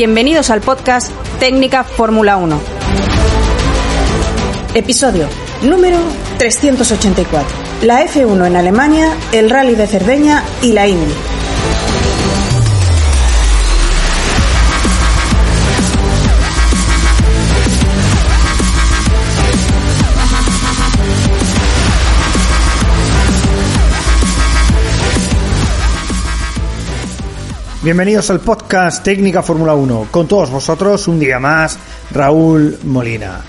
Bienvenidos al podcast Técnica Fórmula 1. Episodio número 384. La F1 en Alemania, el Rally de Cerdeña y la Indy. Bienvenidos al podcast Técnica Fórmula 1. Con todos vosotros, un día más, Raúl Molina.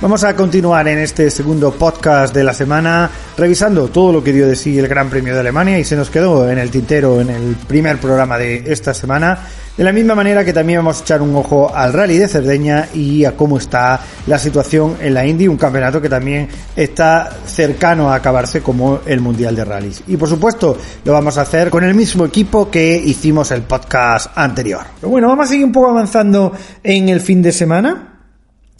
Vamos a continuar en este segundo podcast de la semana revisando todo lo que dio de sí el Gran Premio de Alemania y se nos quedó en el tintero en el primer programa de esta semana. De la misma manera que también vamos a echar un ojo al Rally de Cerdeña y a cómo está la situación en la Indy, un campeonato que también está cercano a acabarse como el Mundial de Rallys. Y por supuesto lo vamos a hacer con el mismo equipo que hicimos el podcast anterior. Bueno, vamos a seguir un poco avanzando en el fin de semana.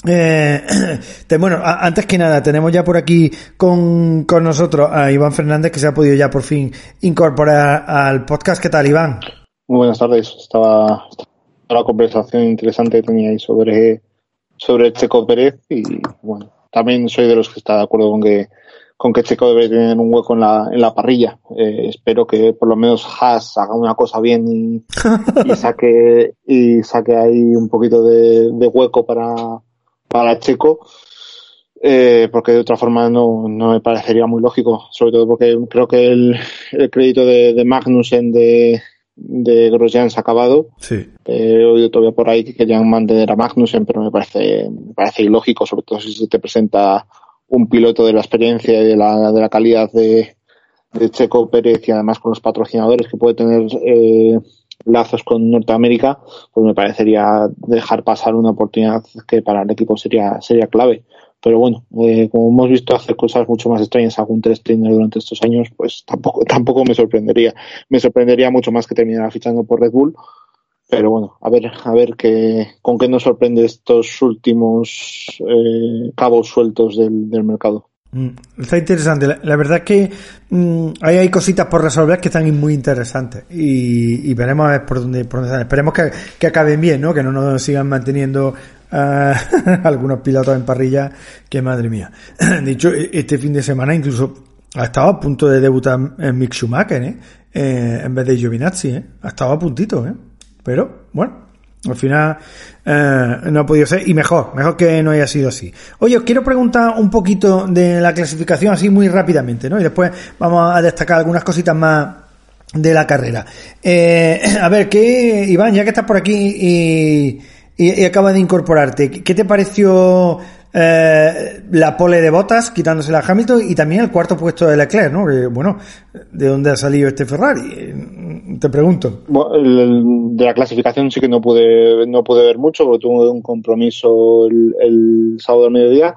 Eh, bueno, antes que nada, tenemos ya por aquí con, con, nosotros a Iván Fernández, que se ha podido ya por fin incorporar al podcast. ¿Qué tal, Iván? Muy buenas tardes. Estaba, la conversación interesante que teníais sobre, sobre Checo Pérez y bueno, también soy de los que está de acuerdo con que con que Checo debe tener un hueco en la, en la parrilla. Eh, espero que por lo menos Haas haga una cosa bien y, y saque y saque ahí un poquito de, de hueco para, para Checo, eh, porque de otra forma no, no, me parecería muy lógico, sobre todo porque creo que el, el crédito de, de, Magnussen de, de Grosjean se ha acabado. Sí. Eh, he oído todavía por ahí que querían mantener a Magnussen, pero me parece, me parece ilógico, sobre todo si se te presenta un piloto de la experiencia y de la, de la calidad de, de Checo Pérez y además con los patrocinadores que puede tener eh, lazos con Norteamérica, pues me parecería dejar pasar una oportunidad que para el equipo sería, sería clave. Pero bueno, eh, como hemos visto hacer cosas mucho más extrañas algún tres trainer durante estos años, pues tampoco, tampoco me sorprendería. Me sorprendería mucho más que terminara fichando por Red Bull. Pero bueno, a ver, a ver qué, con qué nos sorprende estos últimos eh, cabos sueltos del, del mercado. Está interesante. La, verdad es que mmm, ahí hay cositas por resolver que están muy interesantes. Y, veremos a ver por dónde, por dónde están. Esperemos que, que, acaben bien, ¿no? Que no nos sigan manteniendo algunos pilotos en parrilla. Que madre mía. De hecho, este fin de semana incluso ha estado a punto de debutar en Mick Schumacher, ¿eh? eh en vez de Giovinazzi, ¿eh? Ha estado a puntito, ¿eh? Pero, bueno, al final eh, no ha podido ser y mejor, mejor que no haya sido así. Oye, os quiero preguntar un poquito de la clasificación así muy rápidamente, ¿no? Y después vamos a destacar algunas cositas más de la carrera. Eh, a ver, ¿qué, Iván, ya que estás por aquí y, y, y acabas de incorporarte, ¿qué te pareció eh, la pole de botas quitándose a Hamilton y también el cuarto puesto de Leclerc, ¿no? Que, bueno, ¿de dónde ha salido este Ferrari? Te pregunto. Bueno, el, de la clasificación sí que no pude, no pude ver mucho porque tuve un compromiso el, el sábado al mediodía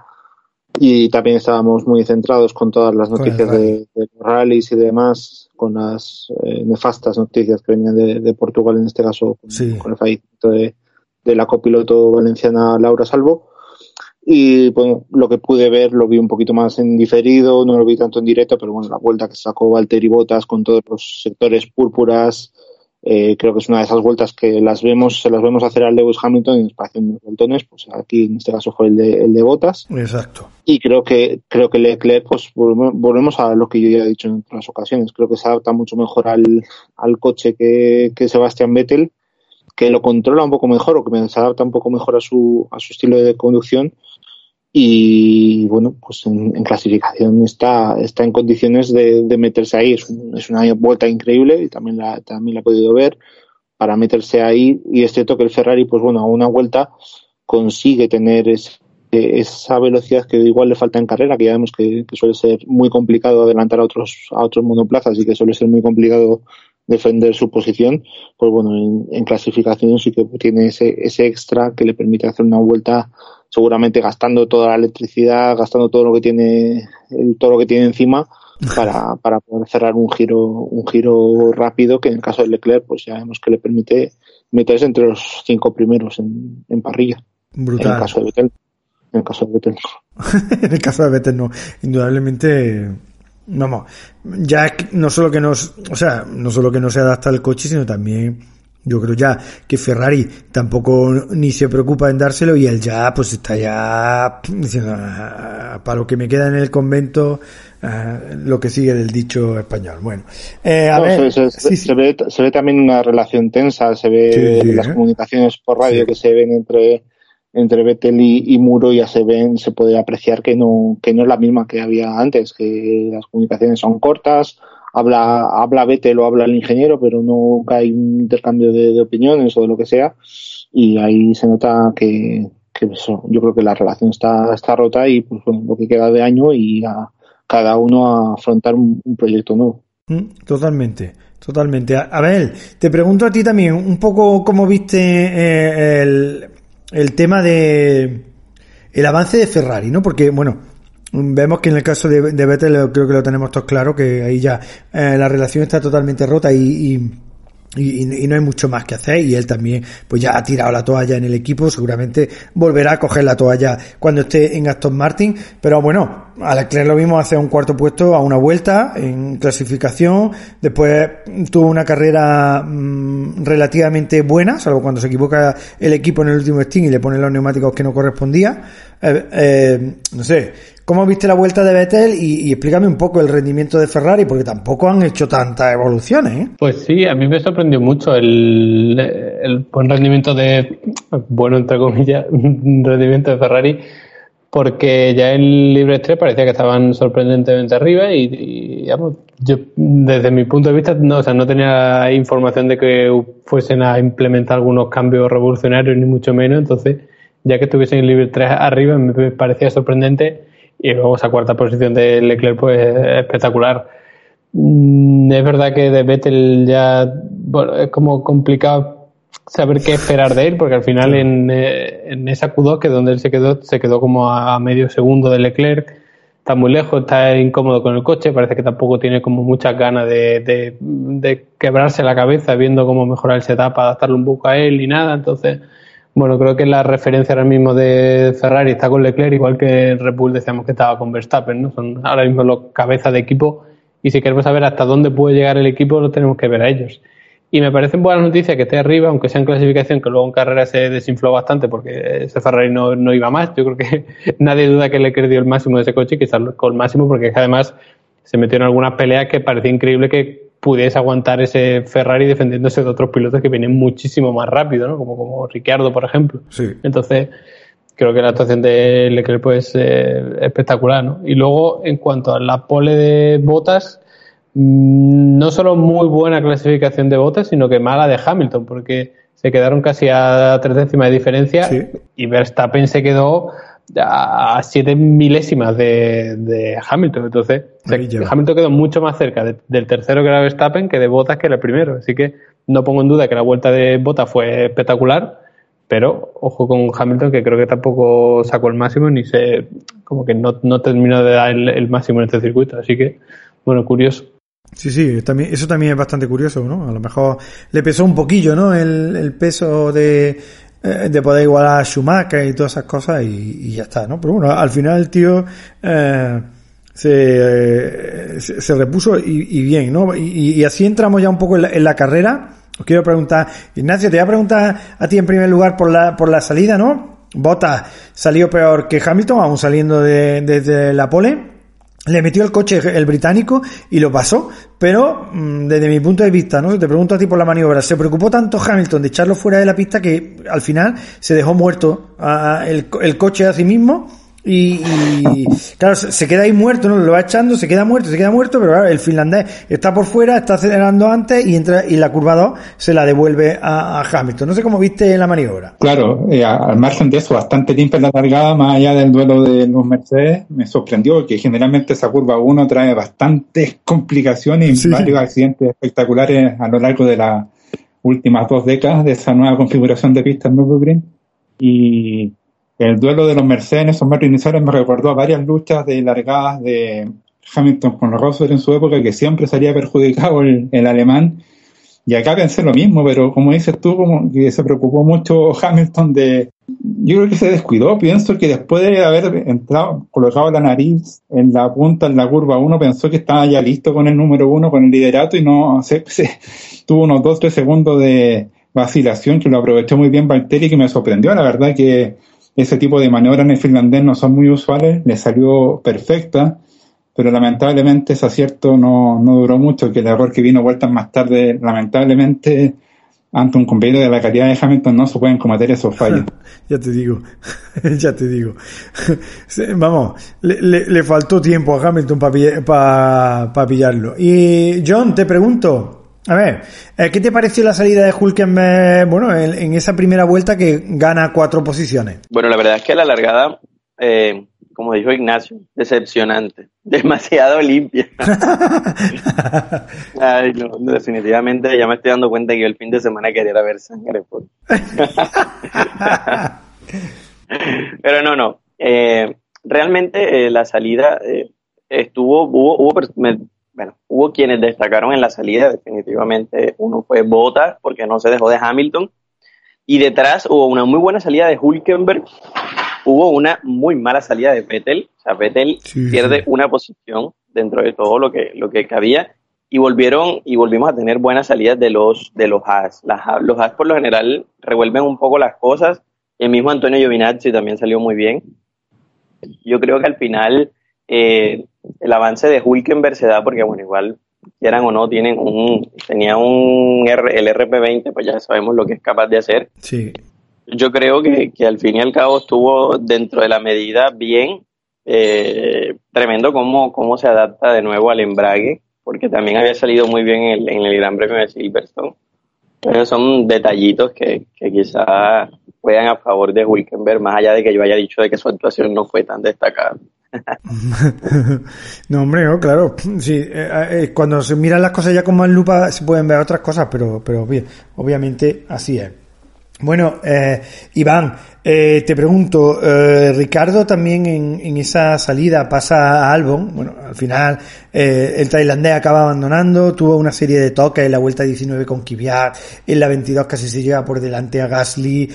y también estábamos muy centrados con todas las noticias de, de rallies y demás, con las eh, nefastas noticias que venían de, de, Portugal, en este caso, con, sí. con el fallecimiento de, de la copiloto valenciana Laura Salvo y bueno, lo que pude ver lo vi un poquito más en diferido, no lo vi tanto en directo, pero bueno, la vuelta que sacó Valtteri Bottas con todos los sectores púrpuras, eh, creo que es una de esas vueltas que las vemos, se las vemos hacer al Lewis Hamilton y nos parecen unos pues aquí en este caso fue el de, el de Bottas. Exacto. Y creo que, creo que Leclerc, pues volvemos a lo que yo ya he dicho en otras ocasiones, creo que se adapta mucho mejor al, al coche que, que Sebastián Vettel, que lo controla un poco mejor o que se adapta un poco mejor a su, a su estilo de conducción y bueno, pues en, clasificación está, está en condiciones de, meterse ahí. Es, es, una vuelta increíble y también la, también la he podido ver para meterse ahí y es cierto que el Ferrari, pues bueno, a una vuelta consigue tener esa velocidad que igual le falta en carrera, que ya vemos que, suele ser muy complicado adelantar a otros, a otros monoplazas y que suele ser muy complicado defender su posición, pues bueno, en, en clasificación sí que tiene ese, ese extra que le permite hacer una vuelta seguramente gastando toda la electricidad, gastando todo lo que tiene, todo lo que tiene encima para, para poder cerrar un giro, un giro rápido que en el caso de Leclerc, pues ya vemos que le permite meterse entre los cinco primeros en, en parrilla. Brutal. En el caso de Vettel. En el caso de Vettel. en el caso de Vettel no. Indudablemente, vamos, ya no solo que nos, o sea, no solo que no se adapta al coche, sino también yo creo ya que Ferrari tampoco ni se preocupa en dárselo y él ya pues está ya diciendo ah, para lo que me queda en el convento ah, lo que sigue del dicho español. Bueno, eh, a ver, se, ve, se, ve, también una relación tensa, se ve las ¿eh? comunicaciones por radio que se ven entre entre Vettel y, Muro ya se ven, se puede apreciar que no, que no es la misma que había antes, que las comunicaciones son cortas, habla, habla Vettel o habla el ingeniero, pero no hay un intercambio de, opiniones o de lo que sea. Y ahí se nota que, yo creo que la relación está, está rota y pues lo que queda de año y a cada uno a afrontar un, proyecto nuevo. Mm, totalmente, totalmente. A, ver, te pregunto a ti también un poco cómo viste eh, el, el tema de el avance de Ferrari, ¿no? Porque, bueno, Vemos que en el caso de, de Vettel creo que lo tenemos todos claro, que ahí ya eh, la relación está totalmente rota y, y y, no hay mucho más que hacer y él también pues ya ha tirado la toalla en el equipo seguramente volverá a coger la toalla cuando esté en Aston Martin pero bueno a Leclerc lo vimos hacer un cuarto puesto a una vuelta en clasificación después tuvo una carrera mm, relativamente buena salvo cuando se equivoca el equipo en el último stint y le pone los neumáticos que no correspondía eh, eh, no sé ¿Cómo viste la vuelta de Vettel? Y, explícame un poco el rendimiento de Ferrari, porque tampoco han hecho tantas evoluciones. ¿eh? Pues sí, a mí me sorprendió mucho el, buen rendimiento de, bueno, entre comillas, rendimiento de Ferrari, porque ya en Libre 3 parecía que estaban sorprendentemente arriba y, digamos, yo desde mi punto de vista no, o sea, no tenía información de que fuesen a implementar algunos cambios revolucionarios, ni mucho menos, entonces ya que estuviesen en Libre 3 arriba me parecía sorprendente y luego esa cuarta posición de Leclerc, pues espectacular. Mm, es verdad que de Vettel ya bueno, es como complicado saber qué esperar de él, porque al final en, eh, en esa Q2, que es donde él se quedó, se quedó como a medio segundo de Leclerc, está muy lejos, está incómodo con el coche, parece que tampoco tiene como muchas ganas de, de, de quebrarse la cabeza viendo cómo mejorar el setup, adaptarlo un poco a él y nada, entonces bueno, creo que la referencia ahora mismo de Ferrari está con Leclerc, igual que Red Bull decíamos que estaba con Verstappen, ¿no? Son ahora mismo los cabezas de equipo y si queremos saber hasta dónde puede llegar el equipo, lo tenemos que ver a ellos. Y me parecen buenas noticias que esté arriba, aunque sea en clasificación, que luego en carrera se desinfló bastante porque ese Ferrari no, no iba más. Yo creo que nadie duda que Leclerc dio el máximo de ese coche, quizás con el máximo, porque además se metió en algunas peleas que parecía increíble que pudiese aguantar ese Ferrari defendiéndose de otros pilotos que vienen muchísimo más rápido, ¿no? Como, como Ricciardo, por ejemplo. Sí. Entonces, creo que la actuación de Leclerc pues eh, espectacular, ¿no? Y luego, en cuanto a la pole de botas, no solo muy buena clasificación de botas, sino que mala de Hamilton, porque se quedaron casi a tres décimas de diferencia y Verstappen se quedó a siete milésimas de, Hamilton. Entonces, Hamilton quedó mucho más cerca del tercero que era Verstappen que de Bottas que era el primero. Así que no pongo en duda que la vuelta de Bottas fue espectacular, pero ojo con Hamilton que creo que tampoco sacó el máximo ni se, como que no, no terminó de dar el, máximo en este circuito. Así que, bueno, curioso. Sí, sí, también, eso también es bastante curioso, ¿no? A lo mejor le pesó un poquillo, ¿no? el peso de, eh, de poder igualar a Schumacher y todas esas cosas y, ya está, ¿no? Pero bueno, al final el tío eh, se, se, repuso y, bien, ¿no? Y, así entramos ya un poco en la, carrera. Os quiero preguntar, Ignacio, te voy a preguntar a ti en primer lugar por la, por la salida, ¿no? Bota salió peor que Hamilton, aún saliendo de, de, la pole. Le metió el coche el británico y lo pasó, pero mm, desde mi punto de vista, ¿no? Te pregunto a ti por la maniobra, se preocupó tanto Hamilton de echarlo fuera de la pista que al final se dejó muerto el, el coche a sí mismo y, claro, se queda ahí muerto, ¿no? Lo va echando, se queda muerto, se queda muerto, pero claro, el finlandés está por fuera, está acelerando antes y entra y la curva 2 se la devuelve a, Hamilton. No sé cómo viste la maniobra. Claro, eh, al margen de eso, bastante limpia la largada, más allá del duelo de los Mercedes, me sorprendió que generalmente esa curva 1 trae bastantes complicaciones y varios accidentes espectaculares a lo largo de las últimas dos décadas de esa nueva configuración de pistas Nürburgring. Y el duelo de los Mercedes esos metros iniciales me recordó a varias luchas de largadas de Hamilton con Rosberg en su época, que siempre salía perjudicado el, alemán. Y acá pensé lo mismo, pero como dices tú, como que se preocupó mucho Hamilton de... Yo creo que se descuidó, pienso que después de haber entrado, colocado la nariz en la punta, en la curva 1, pensó que estaba ya listo con el número 1, con el liderato, y no, se, tuvo unos 2-3 segundos de vacilación que lo aprovechó muy bien Valtteri, que me sorprendió, la verdad que ese tipo de maniobras en el finlandés no son muy usuales, le salió perfecta, pero lamentablemente ese acierto no, no duró mucho, que el error que vino vueltas más tarde, lamentablemente, ante un compañero de la calidad de Hamilton no se pueden cometer esos fallos. ya te digo, ya te digo. Vamos, le, le, faltó tiempo a Hamilton para pillarlo. Y John, te pregunto, a ver, eh, ¿qué te pareció la salida de Hulkenberg, bueno, en, esa primera vuelta que gana cuatro posiciones? Bueno, la verdad es que la largada, eh, como dijo Ignacio, decepcionante, demasiado limpia. Ay, no, definitivamente ya me estoy dando cuenta que yo el fin de semana quería ver sangre. Pero no, no. Eh, realmente la salida estuvo, hubo, hubo bueno, hubo quienes destacaron en la salida, definitivamente uno fue Bottas, porque no se dejó de Hamilton, y detrás hubo una muy buena salida de Hulkenberg, hubo una muy mala salida de Vettel, o sea, Vettel pierde una posición dentro de todo lo que, lo que cabía, y volvieron y volvimos a tener buenas salidas de los de los Haas. los Haas por lo general revuelven un poco las cosas. El mismo Antonio Giovinazzi también salió muy bien. Yo creo que al final eh, el avance de Hulkenberg se da porque, bueno, igual quieran o no, tienen un, tenía un R, el RP20, pues ya sabemos lo que es capaz de hacer. Sí. Yo creo que, al fin y al cabo estuvo dentro de la medida bien, eh, tremendo cómo, cómo se adapta de nuevo al embrague, porque también había salido muy bien en el, en el Gran Premio de Silverstone. Pero son detallitos que, que quizá juegan a favor de Hulkenberg, más allá de que yo haya dicho de que su actuación no fue tan destacada. no, hombre, no, claro. Sí, eh, eh, cuando se miran las cosas ya con más lupa se pueden ver otras cosas, pero, pero obviamente así es. Bueno, eh, Iván, eh, te pregunto, eh, Ricardo también en, en, esa salida pasa a Albon, bueno, al final eh, el tailandés acaba abandonando, tuvo una serie de toques en la vuelta 19 con Kvyat, en la 22 casi se lleva por delante a Gasly,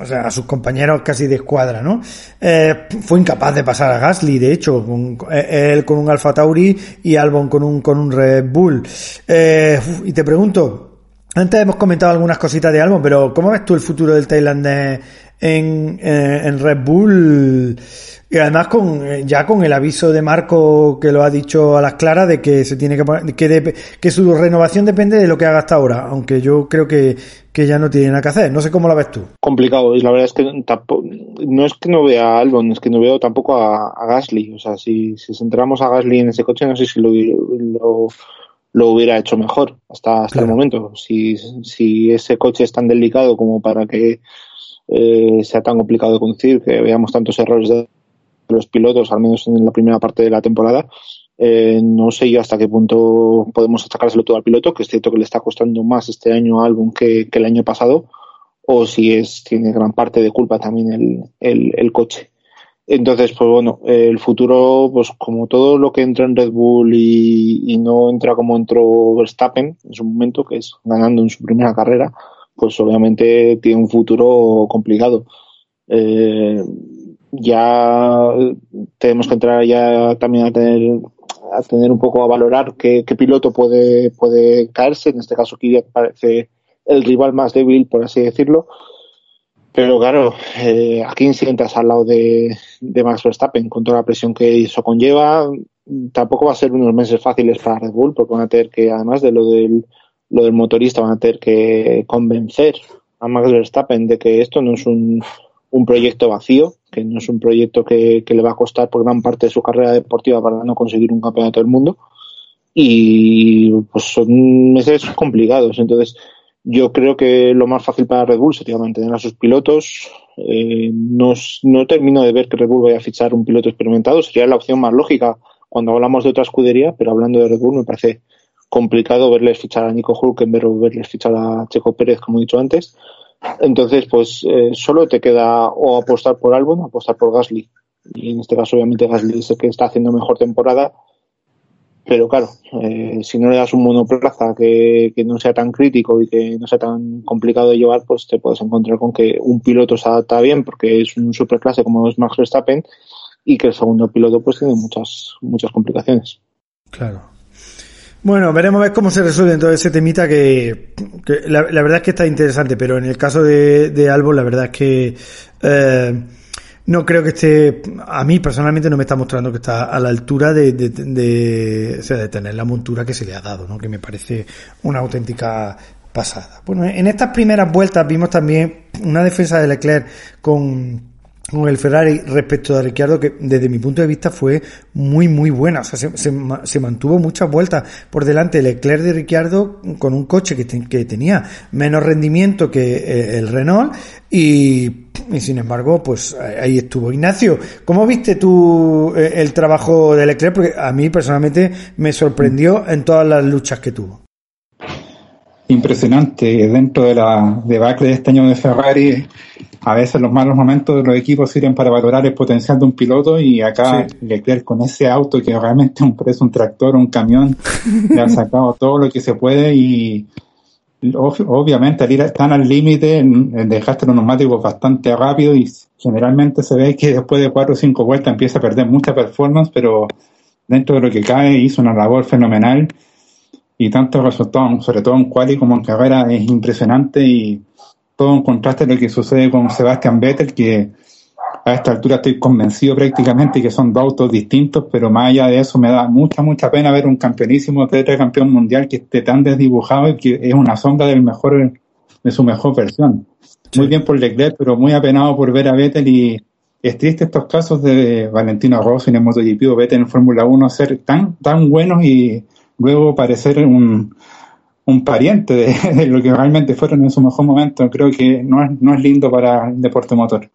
o sea, a sus compañeros casi de escuadra, ¿no? Eh, fue incapaz de pasar a Gasly, de hecho, con, eh, él con un Alfa Tauri y Albon con un, con un Red Bull. y te pregunto, antes hemos comentado algunas cositas de Albon, pero ¿cómo ves tú el futuro del tailandés en, eh, en Red Bull? Y además con eh, ya con el aviso de Marco que lo ha dicho a las claras de que se tiene que poner, que, que su renovación depende de lo que haga hasta ahora, aunque yo creo que, que ya no tiene nada que hacer. No sé cómo lo ves tú. Complicado, y la verdad es que tampoco, no es que no vea a Albon, es que no veo tampoco a, Gasly. O sea, si, si centramos a Gasly en ese coche, no sé si lo, lo lo hubiera hecho mejor hasta, hasta el momento. Si, si ese coche es tan delicado como para que eh, sea tan complicado de conducir, que veamos tantos errores de los pilotos, al menos en la primera parte de la temporada, eh, no sé yo hasta qué punto podemos achacárselo todo al piloto, que es cierto que le está costando más este año álbum que, que el año pasado, o si es tiene gran parte de culpa también el, el, el coche. Entonces, pues bueno, el futuro, pues como todo lo que entra en Red Bull y, no entra como entró Verstappen en su momento, que es ganando en su primera carrera, pues obviamente tiene un futuro complicado. Eh, ya tenemos que entrar ya también a tener a tener un poco a valorar qué, piloto puede puede caerse. En este caso, Kvyat parece el rival más débil, por así decirlo. Pero claro, eh, ¿a quién sientas al lado de, Max Verstappen con toda la presión que eso conlleva? tampoco va a ser unos meses fáciles para Red Bull, porque van a tener que, además de lo del, lo del motorista, van a tener que convencer a Max Verstappen de que esto no es un, un proyecto vacío, que no es un proyecto que, que, le va a costar por gran parte de su carrera deportiva para no conseguir un campeonato del mundo. Y pues son meses complicados. Entonces, yo creo que lo más fácil para Red Bull sería mantener a sus pilotos. Eh, no, no termino de ver que Red Bull vaya a fichar un piloto experimentado. Sería la opción más lógica cuando hablamos de otra escudería, pero hablando de Red Bull me parece complicado verles fichar a Nico Hulkenberg o verles fichar a Checo Pérez, como he dicho antes. Entonces, pues eh, solo te queda o apostar por Albon o apostar por Gasly. Y en este caso, obviamente, Gasly es el que está haciendo mejor temporada. Pero claro, eh, si no le das un monoplaza que, que no sea tan crítico y que no sea tan complicado de llevar, pues te puedes encontrar con que un piloto se adapta bien porque es un superclase como es Max Verstappen y que el segundo piloto pues tiene muchas, muchas complicaciones. Claro. Bueno, veremos a ver cómo se resuelve todo ese temita que, la, verdad es que está interesante, pero en el caso de, de Albon la verdad es que eh, no creo que esté, a mí personalmente no me está mostrando que está a la altura de, de, de, o sea, de tener la montura que se le ha dado, ¿no? que me parece una auténtica pasada. Bueno, en estas primeras vueltas vimos también una defensa de Leclerc con con el Ferrari respecto a Ricciardo que desde mi punto de vista fue muy muy buena. O sea se, mantuvo muchas vueltas por delante Leclerc de Ricciardo con un coche que, que tenía menos rendimiento que eh, el Renault y, sin embargo pues ahí estuvo. Ignacio ¿cómo viste tú eh, el trabajo de Leclerc? porque a mí personalmente me sorprendió en todas las luchas que tuvo impresionante dentro de la debacle de este año de Ferrari a veces los malos momentos de los equipos sirven para valorar el potencial de un piloto y acá sí. Leclerc con ese auto que realmente un preso, un tractor, un camión, le ha sacado todo lo que se puede y obviamente al ir tan al límite dejaste los neumáticos bastante rápido y generalmente se ve que después de cuatro o cinco vueltas empieza a perder mucha performance, pero dentro de lo que cae hizo una labor fenomenal y tanto resultados, sobre todo en quali como en carrera, es impresionante y todo en contraste a lo que sucede con Sebastian Vettel, que a esta altura estoy convencido prácticamente que son dos autos distintos, pero más allá de eso me da mucha, mucha pena ver un campeonísimo campeón mundial que esté tan desdibujado y que es una sombra del mejor, de su mejor versión. Sí. Muy bien por Leclerc, pero muy apenado por ver a Vettel y es triste estos casos de Valentino Rossi en el MotoGP o Vettel en Fórmula 1 ser tan, tan buenos y luego parecer un, un pariente de, lo que realmente fueron en su mejor momento. Creo que no es, no es lindo para el deporte motor.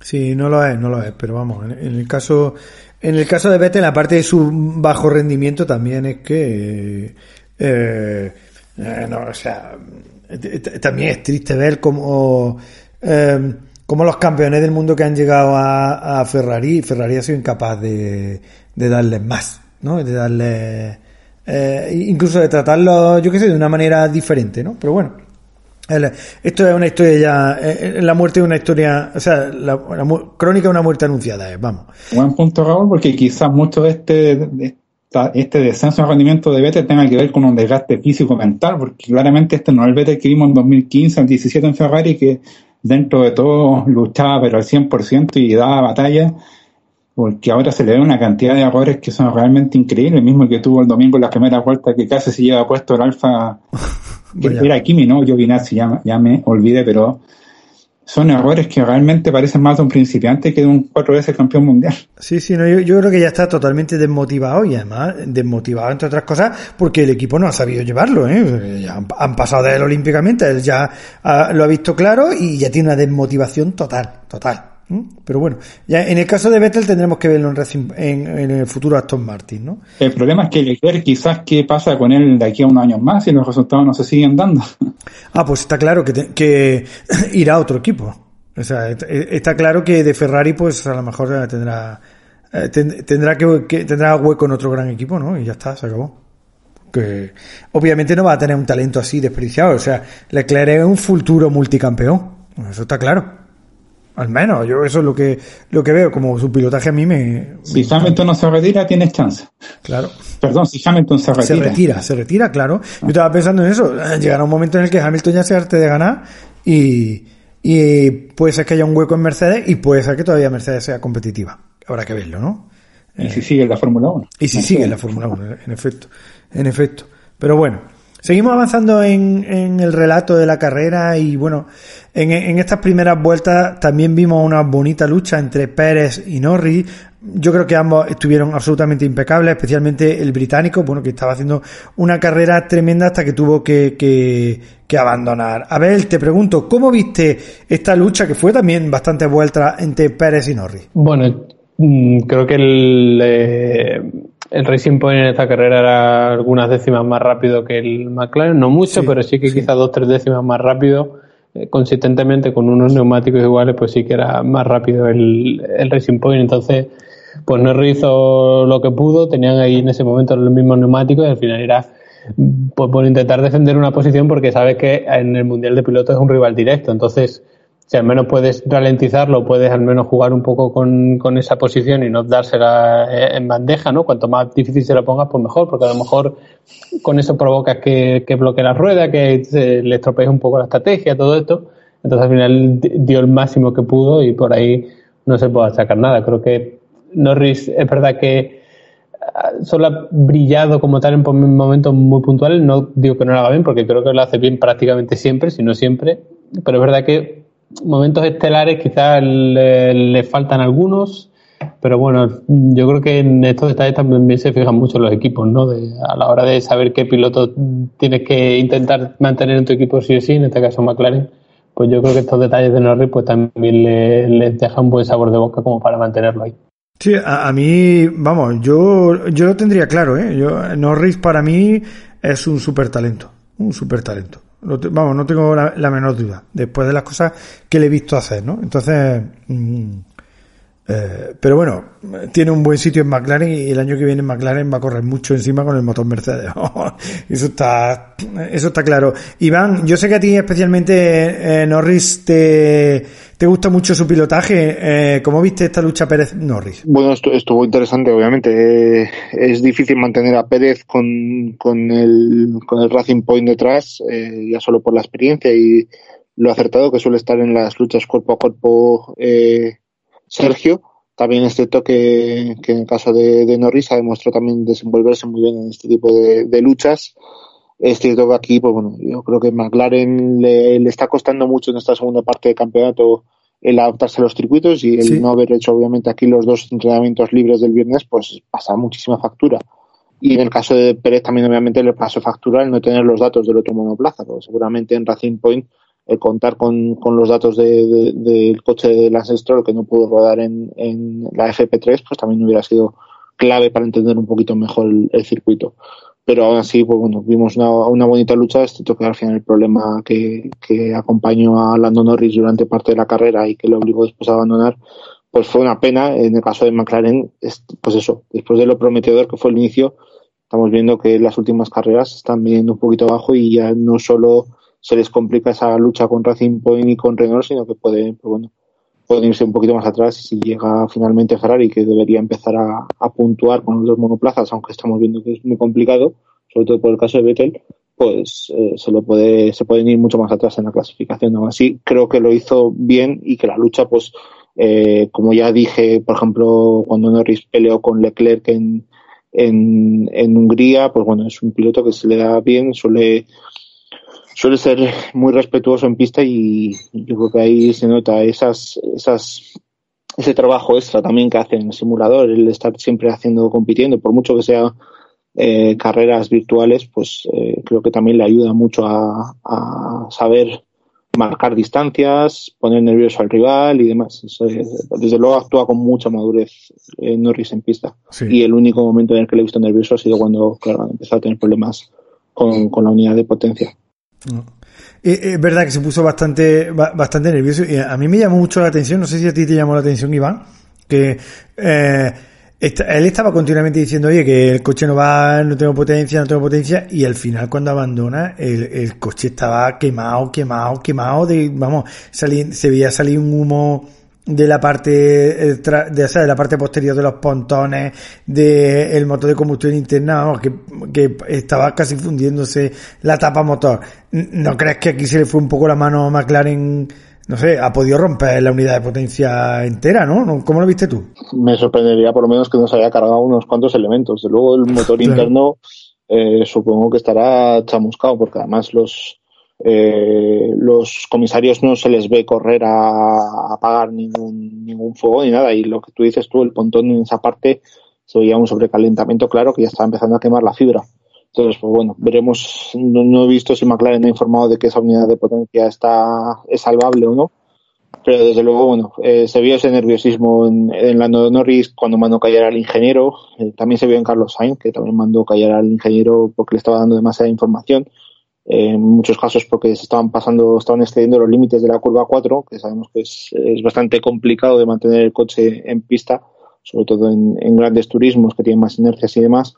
Sí, no lo es, no lo es, pero vamos, en, el caso, en el caso de Vettel, aparte de su bajo rendimiento, también es que, eh, eh, no, o sea, también es triste ver cómo, eh, cómo los campeones del mundo que han llegado a, a Ferrari, Ferrari ha sido incapaz de, de darles más, ¿no? De darles, eh, incluso de tratarlo, yo qué sé, de una manera diferente, ¿no? Pero bueno, esto es una historia ya, eh, la muerte es una historia, o sea, la, crónica de una muerte anunciada, eh, vamos. Buen punto, Raúl, porque quizás mucho de este, de este descenso de rendimiento de Vettel tenga que ver con un desgaste físico-mental, porque claramente este no es el Vettel que vimos en 2015, en 17 en Ferrari, que dentro de todo luchaba pero al 100% y daba batalla porque ahora se le ve una cantidad de errores que son realmente increíbles, el mismo que tuvo el domingo en la primera vuelta que casi se lleva puesto el alfa, que era Kimi, ¿no? Yo Giovinazzi, ya, ya me olvidé, pero son errores que realmente parecen más de un principiante que de un cuatro veces campeón mundial. Sí, sí, no, yo, yo, creo que ya está totalmente desmotivado y además desmotivado entre otras cosas porque el equipo no ha sabido llevarlo, ¿eh? Ya han, han pasado de él olímpicamente, él ya ha, lo ha visto claro y ya tiene una desmotivación total, total. Pero bueno, ya en el caso de Vettel tendremos que verlo en, Racing, en, en, el futuro Aston Martin, ¿no? El problema es que Leclerc quizás qué pasa con él de aquí a unos años más si los resultados no se siguen dando. Ah, pues está claro que, te, que irá a otro equipo. O sea, está claro que de Ferrari pues a lo mejor tendrá tendrá que, que tendrá hueco en otro gran equipo, ¿no? Y ya está, se acabó que obviamente no va a tener un talento así desperdiciado. O sea, Leclerc es un futuro multicampeón. Eso está claro. Al menos, yo eso es lo que, lo que veo, como su pilotaje a mí me... Si Hamilton no se retira, tienes chance. Claro. Perdón, si Hamilton se retira. Se retira, se retira, claro. Yo estaba pensando en eso. Llegará un momento en el que Hamilton ya se arte de ganar y, y puede ser que haya un hueco en Mercedes y puede ser que todavía Mercedes sea competitiva. Habrá que verlo, ¿no? Y si sigue la Fórmula 1. Y si sigue la Fórmula 1, en efecto. En efecto. Pero bueno, seguimos avanzando en, el relato de la carrera y bueno, en, estas primeras vueltas también vimos una bonita lucha entre Pérez y Norris. Yo creo que ambos estuvieron absolutamente impecables, especialmente el británico, bueno, que estaba haciendo una carrera tremenda hasta que tuvo que abandonar. Abel, te pregunto, ¿cómo viste esta lucha que fue también bastante vuelta entre Pérez y Norris? Bueno, mm, creo que el, eh, el Racing Point en esta carrera era algunas décimas más rápido que el McLaren, no mucho, Sí, pero sí que sí. quizás dos, tres décimas más rápido. Eh, consistentemente con unos neumáticos iguales, pues sí que era más rápido el, el Racing Point. Entonces, pues Norris hizo lo que pudo, tenían ahí en ese momento los mismos neumáticos y al final era pues, por intentar defender una posición porque sabes que en el Mundial de Pilotos es un rival directo. Entonces, si al menos puedes ralentizarlo, puedes al menos jugar un poco con, con esa posición y no dársela eh, en bandeja, ¿no? Cuanto más difícil se la pongas, pues mejor, porque a lo mejor con eso provocas que, que bloquee la rueda, que se le estropees un poco la estrategia, todo esto. Entonces al final di- dio el máximo que pudo y por ahí no se puede sacar nada. Creo que Norris es verdad que ah, solo ha brillado como tal en momentos muy puntuales. No digo que no lo haga bien, porque creo que lo hace bien prácticamente siempre, si no siempre. Pero es verdad que momentos estelares quizás le, faltan algunos. Pero bueno, yo creo que en estos detalles también se fijan mucho los equipos, ¿no? De- a la hora de saber qué piloto tienes que intentar mantener en tu equipo sí o sí, en este caso McLaren, pues yo creo que estos detalles de Norris pues también le- dejan un buen sabor de boca como para mantenerlo ahí. Sí, a, a mí, vamos, yo, yo lo tendría claro, ¿eh? Yo, Norris para mí es un super talento, un super talento. Te- vamos, no tengo la, la menor duda, después de las cosas que le he visto hacer, ¿no? Entonces, mm, eh, pero bueno, tiene un buen sitio en McLaren y el año que viene McLaren va a correr mucho encima con el motor Mercedes. eso está, eso está claro. Iván, yo sé que a ti especialmente eh, Norris te, te gusta mucho su pilotaje. Eh, ¿Cómo viste esta lucha Pérez-Norris? Bueno, esto estuvo interesante, obviamente. Eh, es difícil mantener a Pérez con, con, el, con el Racing Point detrás, eh, ya solo por la experiencia y lo acertado que suele estar en las luchas cuerpo a cuerpo eh, Sergio. También es cierto que, en el caso de, Norris ha demostrado también desenvolverse muy bien en este tipo de luchas. Es cierto que aquí, pues bueno, yo creo que McLaren le, le está costando mucho en esta segunda parte del campeonato el adaptarse a los circuitos y el Sí. no haber hecho obviamente aquí los dos entrenamientos libres del viernes, pues pasa muchísima factura. Y en el caso de Pérez también obviamente le pasó factura el no tener los datos del otro monoplaza, porque seguramente en Racing Point el contar con, con los datos de- de- del coche de Lance Stroll que no pudo rodar en, en la FP3, pues también hubiera sido clave para entender un poquito mejor el, el circuito. Pero aún así, pues bueno, vimos una, una bonita lucha, excepto que al final el problema que, que acompañó a Lando Norris durante parte de la carrera y que le obligó después a abandonar, pues fue una pena. En el caso de McLaren, es- pues eso, después de lo prometedor que fue el inicio, estamos viendo que las últimas carreras están viniendo un poquito abajo y ya no solo se les complica esa lucha con Racing Point y con Renault, sino que puede, pues bueno, pueden irse un poquito más atrás y si llega finalmente Ferrari, que debería empezar a, a puntuar con los dos monoplazas, aunque estamos viendo que es muy complicado, sobre todo por el caso de Vettel, pues eh, se lo puede, se pueden ir mucho más atrás en la clasificación. Aún así, creo que lo hizo bien y que la lucha, pues, eh, como ya dije, por ejemplo, cuando Norris peleó con Leclerc en, en, en Hungría, pues bueno, es un piloto que se le da bien, suele suele ser muy respetuoso en pista y yo creo que ahí se nota esas, esas, ese trabajo extra también que hace en el simulador, el estar siempre haciendo, compitiendo, por mucho que sea eh, carreras virtuales, pues eh, creo que también le ayuda mucho a, a saber marcar distancias, poner nervioso al rival y demás. Eso, desde luego actúa con mucha madurez eh, Norris en pista. Sí. Y el único momento en el que le he visto nervioso ha sido cuando claro, empezó a tener problemas con, con la unidad de potencia. No. Eh, Es verdad que se puso bastante, ba- bastante nervioso y a mí me llamó mucho la atención, no sé si a ti te llamó la atención, Iván, que eh, él estaba continuamente diciendo, oye, que el coche no va, no tengo potencia, no tengo potencia, y al final cuando abandona, el, el coche estaba quemado, quemado, quemado, de, vamos, se veía salir un humo de la parte eh, de, o sea, de la parte posterior de los pontones de el motor de combustión interna vamos, que, que estaba casi fundiéndose la tapa motor ¿no crees que aquí se le fue un poco la mano a McLaren no sé, ha podido romper la unidad de potencia entera, ¿no? ¿Cómo lo viste tú? Me sorprendería por lo menos que nos haya cargado unos cuantos elementos. De luego el motor interno eh, supongo que estará chamuscado porque además los eh, los comisarios no se les ve correr a apagar ningún, ningún fuego ni nada y lo que tú dices tú, el pontón en esa parte se veía un sobrecalentamiento claro que ya estaba empezando a quemar la fibra. Entonces, pues bueno, veremos. No, he visto si McLaren ha informado de que esa unidad de potencia está es salvable o no. Pero desde luego, bueno, eh, se vio ese nerviosismo en, en Lando Norris cuando mandó callar al ingeniero. Eh, también se vio en Carlos Sainz, que también mandó callar al ingeniero porque le estaba dando demasiada información. En muchos casos porque se estaban pasando, estaban excediendo los límites de la curva 4, que sabemos que es, es bastante complicado de mantener el coche en pista, sobre todo en, en grandes turismos que tienen más inercias y demás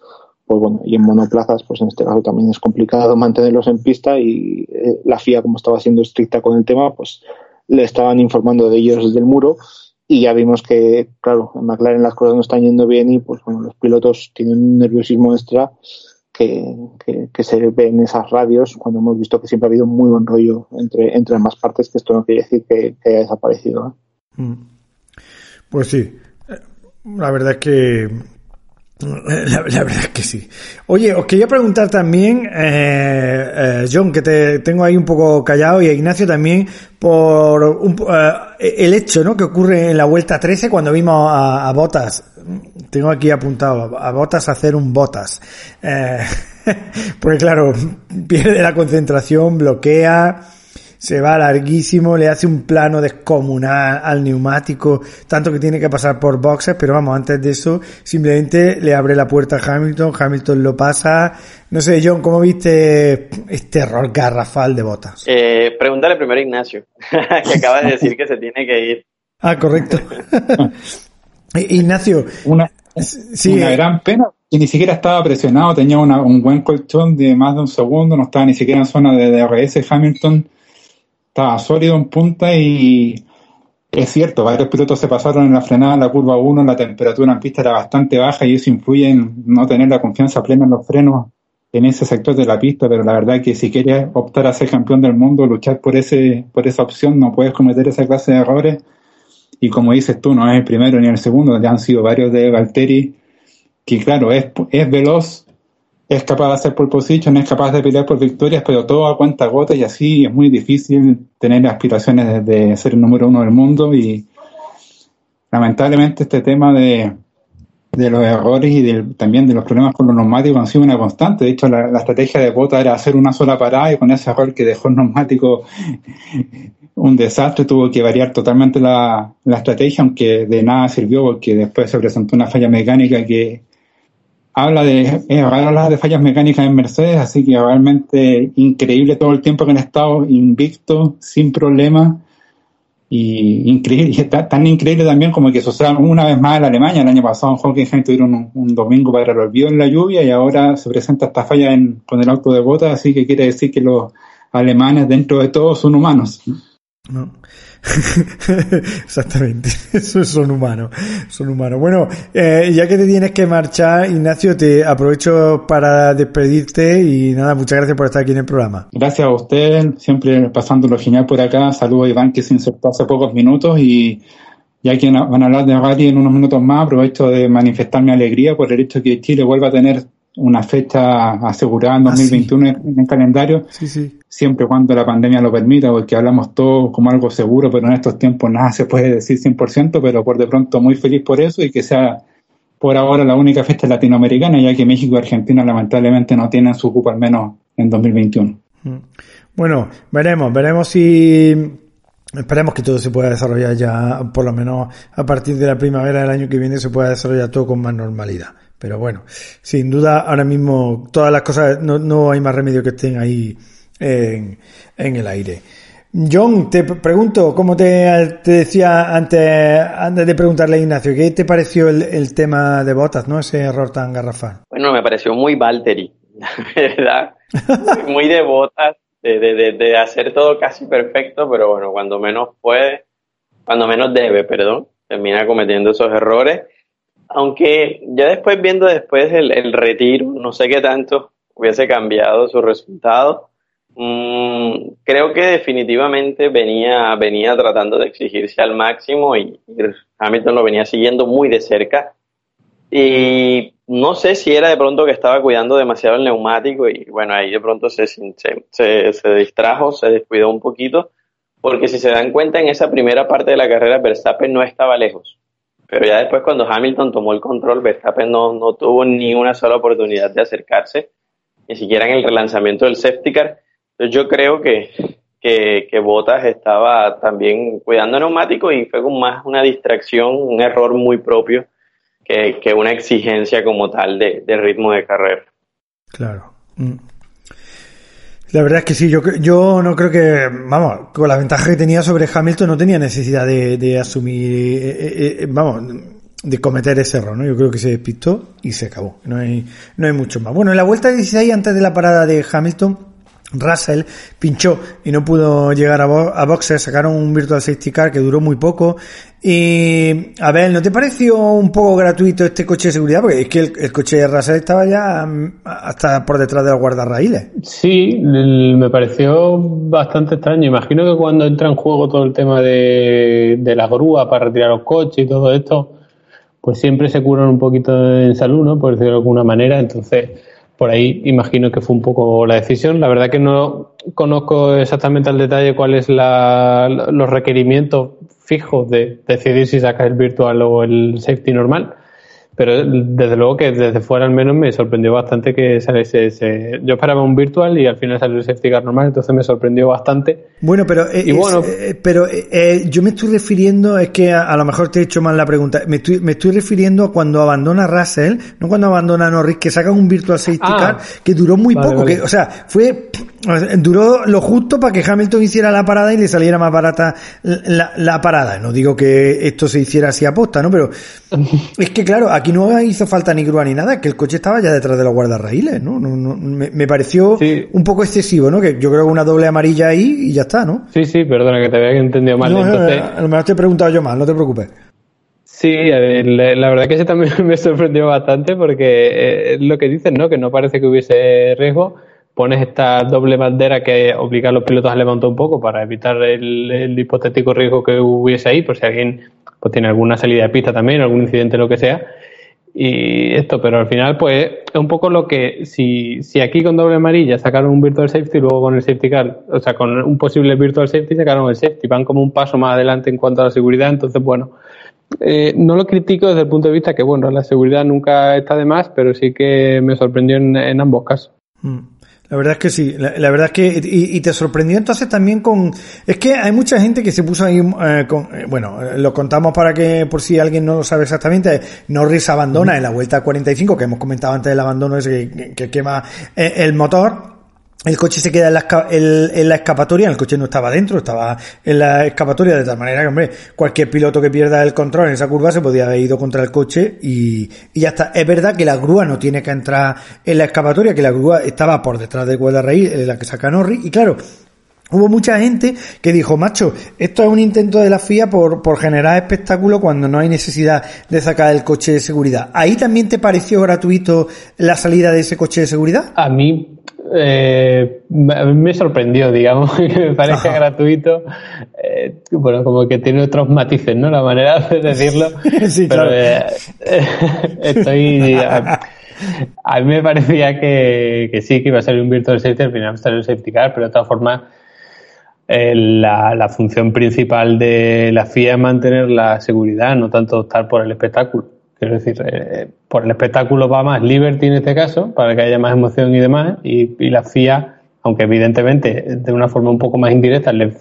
pues bueno, y en monoplazas, pues en este caso también es complicado mantenerlos en pista y eh, la FIA, como estaba siendo estricta con el tema, pues le estaban informando de ellos desde el muro y ya vimos que, claro, en McLaren las cosas no están yendo bien y pues bueno, los pilotos tienen un nerviosismo extra que, que, se ve en esas radios cuando hemos visto que siempre ha habido muy buen rollo entre, entre ambas partes, que esto no quiere decir que, haya desaparecido. Mm. Pues sí, la verdad es que, la, verdad es que sí. Oye, os quería preguntar también, eh, eh, John, que te tengo ahí un poco callado, y a Ignacio también, por un, eh, el hecho ¿no? que ocurre en la vuelta 13 cuando vimos a Botas. Tengo aquí apuntado, a Botas hacer un Botas. Eh, porque claro, pierde la concentración, bloquea se va larguísimo, le hace un plano descomunal al neumático, tanto que tiene que pasar por boxes, pero vamos, antes de eso, simplemente le abre la puerta a Hamilton, Hamilton lo pasa. No sé, John, ¿cómo viste este error garrafal de botas? Eh, pregúntale primero a Ignacio, que acaba de decir que se tiene que ir. Ah, correcto. Ignacio. Una, sí, una eh, gran pena y ni siquiera estaba presionado, tenía un buen colchón de más de un segundo, no estaba ni siquiera en zona de DRS Hamilton estaba sólido en punta y es cierto, varios pilotos se pasaron en la frenada en la curva 1, la temperatura en pista era bastante baja y eso influye en no tener la confianza plena en los frenos en ese sector de la pista, pero la verdad es que si quieres optar a ser campeón del mundo, luchar por ese por esa opción, no puedes cometer esa clase de errores. Y como dices tú, no es el primero ni el segundo, ya han sido varios de Valtteri, que claro, es, es veloz, es capaz de hacer por position, es capaz de pelear por victorias, pero todo a cuenta gota y así es muy difícil tener aspiraciones de, ser el número uno del mundo y lamentablemente este tema de, los errores y también de los problemas con los neumáticos han sido una constante. De hecho, la, estrategia de Bota era hacer una sola parada y con ese error que dejó el neumático un desastre, tuvo que variar totalmente la, la estrategia, aunque de nada sirvió porque después se presentó una falla mecánica que habla de, habla de fallas mecánicas en Mercedes, así que realmente increíble todo el tiempo que han estado invicto, sin problemas, y increíble, tan increíble también como que suceda una vez más en Alemania, el año pasado en Hockenheim tuvieron un, domingo para el olvido en la lluvia y ahora se presenta esta falla en, con el auto de bota, así que quiere decir que los alemanes dentro de todo son humanos. No. Exactamente, son humanos, son humanos. Bueno, eh, ya que te tienes que marchar, Ignacio, te aprovecho para despedirte y nada, muchas gracias por estar aquí en el programa. Gracias a usted, siempre pasando lo genial por acá. Saludos a Iván que se insertó hace pocos minutos y ya que van a hablar de rally en unos minutos más, aprovecho de manifestar mi alegría por el hecho de que Chile vuelva a tener una fecha asegurada en 2021 ah, en el calendario, siempre cuando la pandemia lo permita, porque hablamos todo como algo seguro, pero en estos tiempos nada se puede decir 100%, pero por de pronto muy feliz por eso y que sea por ahora la única fecha latinoamericana, ya que México y Argentina lamentablemente no tienen su cupo al menos en 2021. Mm. Bueno, veremos, veremos si Esperemos que todo se pueda desarrollar ya, por lo menos a partir de la primavera del año que viene, se pueda desarrollar todo con más normalidad. Pero bueno, sin duda ahora mismo todas las cosas no, no hay más remedio que estén ahí en, en el aire. John, te pregunto, como te, te, decía antes, antes de preguntarle a Ignacio, ¿qué te pareció el, el, tema de botas, no? Ese error tan garrafal. Bueno, me pareció muy Valtteri, verdad. muy de botas, de, de, de, hacer todo casi perfecto, pero bueno, cuando menos puede, cuando menos debe, perdón, termina cometiendo esos errores. Aunque ya después viendo después el, retiro, no sé qué tanto hubiese cambiado su resultado. Mm, creo que definitivamente venía, venía tratando de exigirse al máximo y, Hamilton lo venía siguiendo muy de cerca. Y no sé si era de pronto que estaba cuidando demasiado el neumático y bueno, ahí de pronto se, se, se distrajo, se descuidó un poquito, porque si se dan cuenta en esa primera parte de la carrera Verstappen no estaba lejos. Pero ya después cuando Hamilton tomó el control, Verstappen no, no tuvo ni una sola oportunidad de acercarse, ni siquiera en el relanzamiento del safety car yo creo que, que, que Bottas estaba también cuidando neumático y fue como más una distracción, un error muy propio que, que una exigencia como tal de, ritmo de carrera. Claro. La verdad es que sí, yo, yo no creo que, vamos, con la ventaja que tenía sobre Hamilton no tenía necesidad de, de asumir, eh, eh, eh, vamos, de cometer ese error, ¿no? Yo creo que se despistó y se acabó. No hay, no hay mucho más. Bueno, en la vuelta 16, antes de la parada de Hamilton, Russell pinchó y no pudo llegar a, a boxes, sacaron un Virtual Safety Car que duró muy poco. Y, a ver, ¿no te pareció un poco gratuito este coche de seguridad? Porque es que el, coche de Russell estaba ya mm, hasta por detrás de los guardarraíles. Sí, me pareció bastante extraño. Imagino que cuando entra en juego todo el tema de, de la grúa para retirar los coches y todo esto, pues siempre se curan un poquito en salud, ¿no? Por decirlo de alguna manera. Entonces, por ahí imagino que fue un poco la decisión. La verdad que no conozco exactamente al detalle cuáles los requerimientos fijos de decidir si sacas el virtual o el safety normal pero desde luego que desde fuera al menos me sorprendió bastante que saliese ese... Yo esperaba un virtual y al final salió el safety car normal, entonces me sorprendió bastante. Bueno, pero, eh, bueno, eh, pero eh, yo me estoy refiriendo, es que a, lo mejor te he hecho mal la pregunta, me estoy, me estoy refiriendo a cuando abandona Russell, no cuando abandona Norris, que saca un virtual safety ah. car que duró muy poco, que, o sea, fue duró lo justo para que Hamilton hiciera la parada y le saliera más barata la, la parada. No digo que esto se hiciera así a posta, ¿no? Pero es que claro, aquí no hizo falta ni grúa ni nada, que el coche estaba ya detrás de los guardarraíles, ¿no? no, no me, pareció un poco excesivo, ¿no? Que yo creo que una doble amarilla ahí y ya está, ¿no? Sí, sí, perdona que te había entendido mal. Entonces... a lo mejor te he preguntado yo mal, no te preocupes. Sí, la verdad que ese también me sorprendió bastante porque eh, lo que dicen, ¿no? Que no parece que hubiese riesgo. Pones esta doble bandera que obliga a los pilotos a levantar un poco para evitar el, el hipotético riesgo que hubiese ahí, por si alguien pues tiene alguna salida de pista también, algún incidente, lo que sea y esto, pero al final, pues es un poco lo que si, si aquí con doble amarilla sacaron un virtual safety y luego con el safety car, o sea, con un posible virtual safety sacaron el safety, van como un paso más adelante en cuanto a la seguridad, entonces, bueno, eh, no lo critico desde el punto de vista que, bueno, la seguridad nunca está de más, pero sí que me sorprendió en, ambos casos. Mm. La verdad es que sí, la, verdad es que, y, te sorprendió entonces también con, es que hay mucha gente que se puso ahí, eh, con, eh, bueno, lo contamos para que, por si alguien no lo sabe exactamente, Norris abandona en la vuelta 45, que hemos comentado antes del abandono ese que, que quema eh, el motor, el coche se queda en la, en la, escapatoria, el coche no estaba dentro, estaba en la escapatoria de tal manera que, hombre, cualquier piloto que pierda el control en esa curva se podía haber ido contra el coche y, y ya está. Es verdad que la grúa no tiene que entrar en la escapatoria, que la grúa estaba por detrás de cuerda raíz, la que saca Norris, y claro, Hubo mucha gente que dijo, macho, esto es un intento de la FIA por, por generar espectáculo cuando no hay necesidad de sacar el coche de seguridad. ¿Ahí también te pareció gratuito la salida de ese coche de seguridad? A mí eh, me sorprendió, digamos, que me parece gratuito. Eh, bueno, como que tiene otros matices, ¿no? La manera de decirlo. sí, pero claro. eh, estoy. A, a, mí me parecía que, que, sí, que iba a salir un virtual safety, al final salió un safety car, pero de todas formas. Eh, la, la función principal de la FIA es mantener la seguridad, no tanto optar por el espectáculo. Quiero decir, eh, por el espectáculo va más Liberty en este caso, para que haya más emoción y demás, y, la FIA, aunque evidentemente de una forma un poco más indirecta le,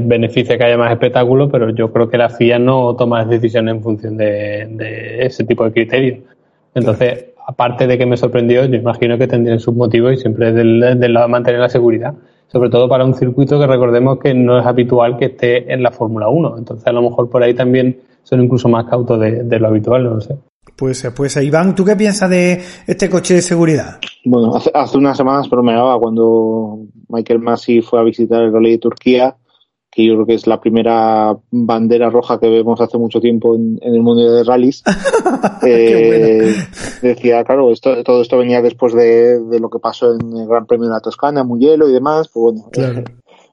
beneficia que haya más espectáculo, pero yo creo que la FIA no toma las decisiones en función de, ese tipo de criterios. Entonces, aparte de que me sorprendió, yo imagino que tendrían sus motivos y siempre del, del lado de mantener la seguridad sobre todo para un circuito que recordemos que no es habitual que esté en la Fórmula 1. Entonces, a lo mejor por ahí también son incluso más cautos de, lo habitual, no lo sé. Pues, pues Iván, ¿tú qué piensas de este coche de seguridad? Bueno, hace, unas semanas bromeaba cuando Michael Masi fue a visitar el Rally de Turquía que yo creo que es la primera bandera roja que vemos hace mucho tiempo en, el mundo de rallies. eh, decía, claro, esto, todo esto venía después de, de, lo que pasó en el Gran Premio de la Toscana, muy hielo y demás, pues bueno, claro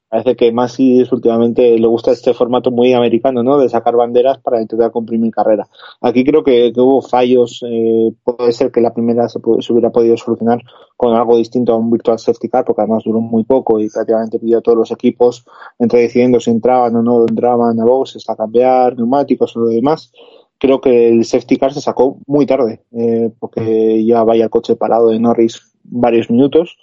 parece que Masi últimamente le gusta este formato muy americano, ¿no? De sacar banderas para intentar comprimir carrera. Aquí creo que, hubo fallos. Eh, puede ser que la primera se, hubiera podido solucionar con algo distinto a un virtual safety car, porque además duró muy poco y prácticamente pidió a todos los equipos entre decidiendo si entraban o no entraban a box, hasta cambiar neumáticos o lo demás. Creo que el safety car se sacó muy tarde, eh, porque ya vaya el coche parado de Norris varios minutos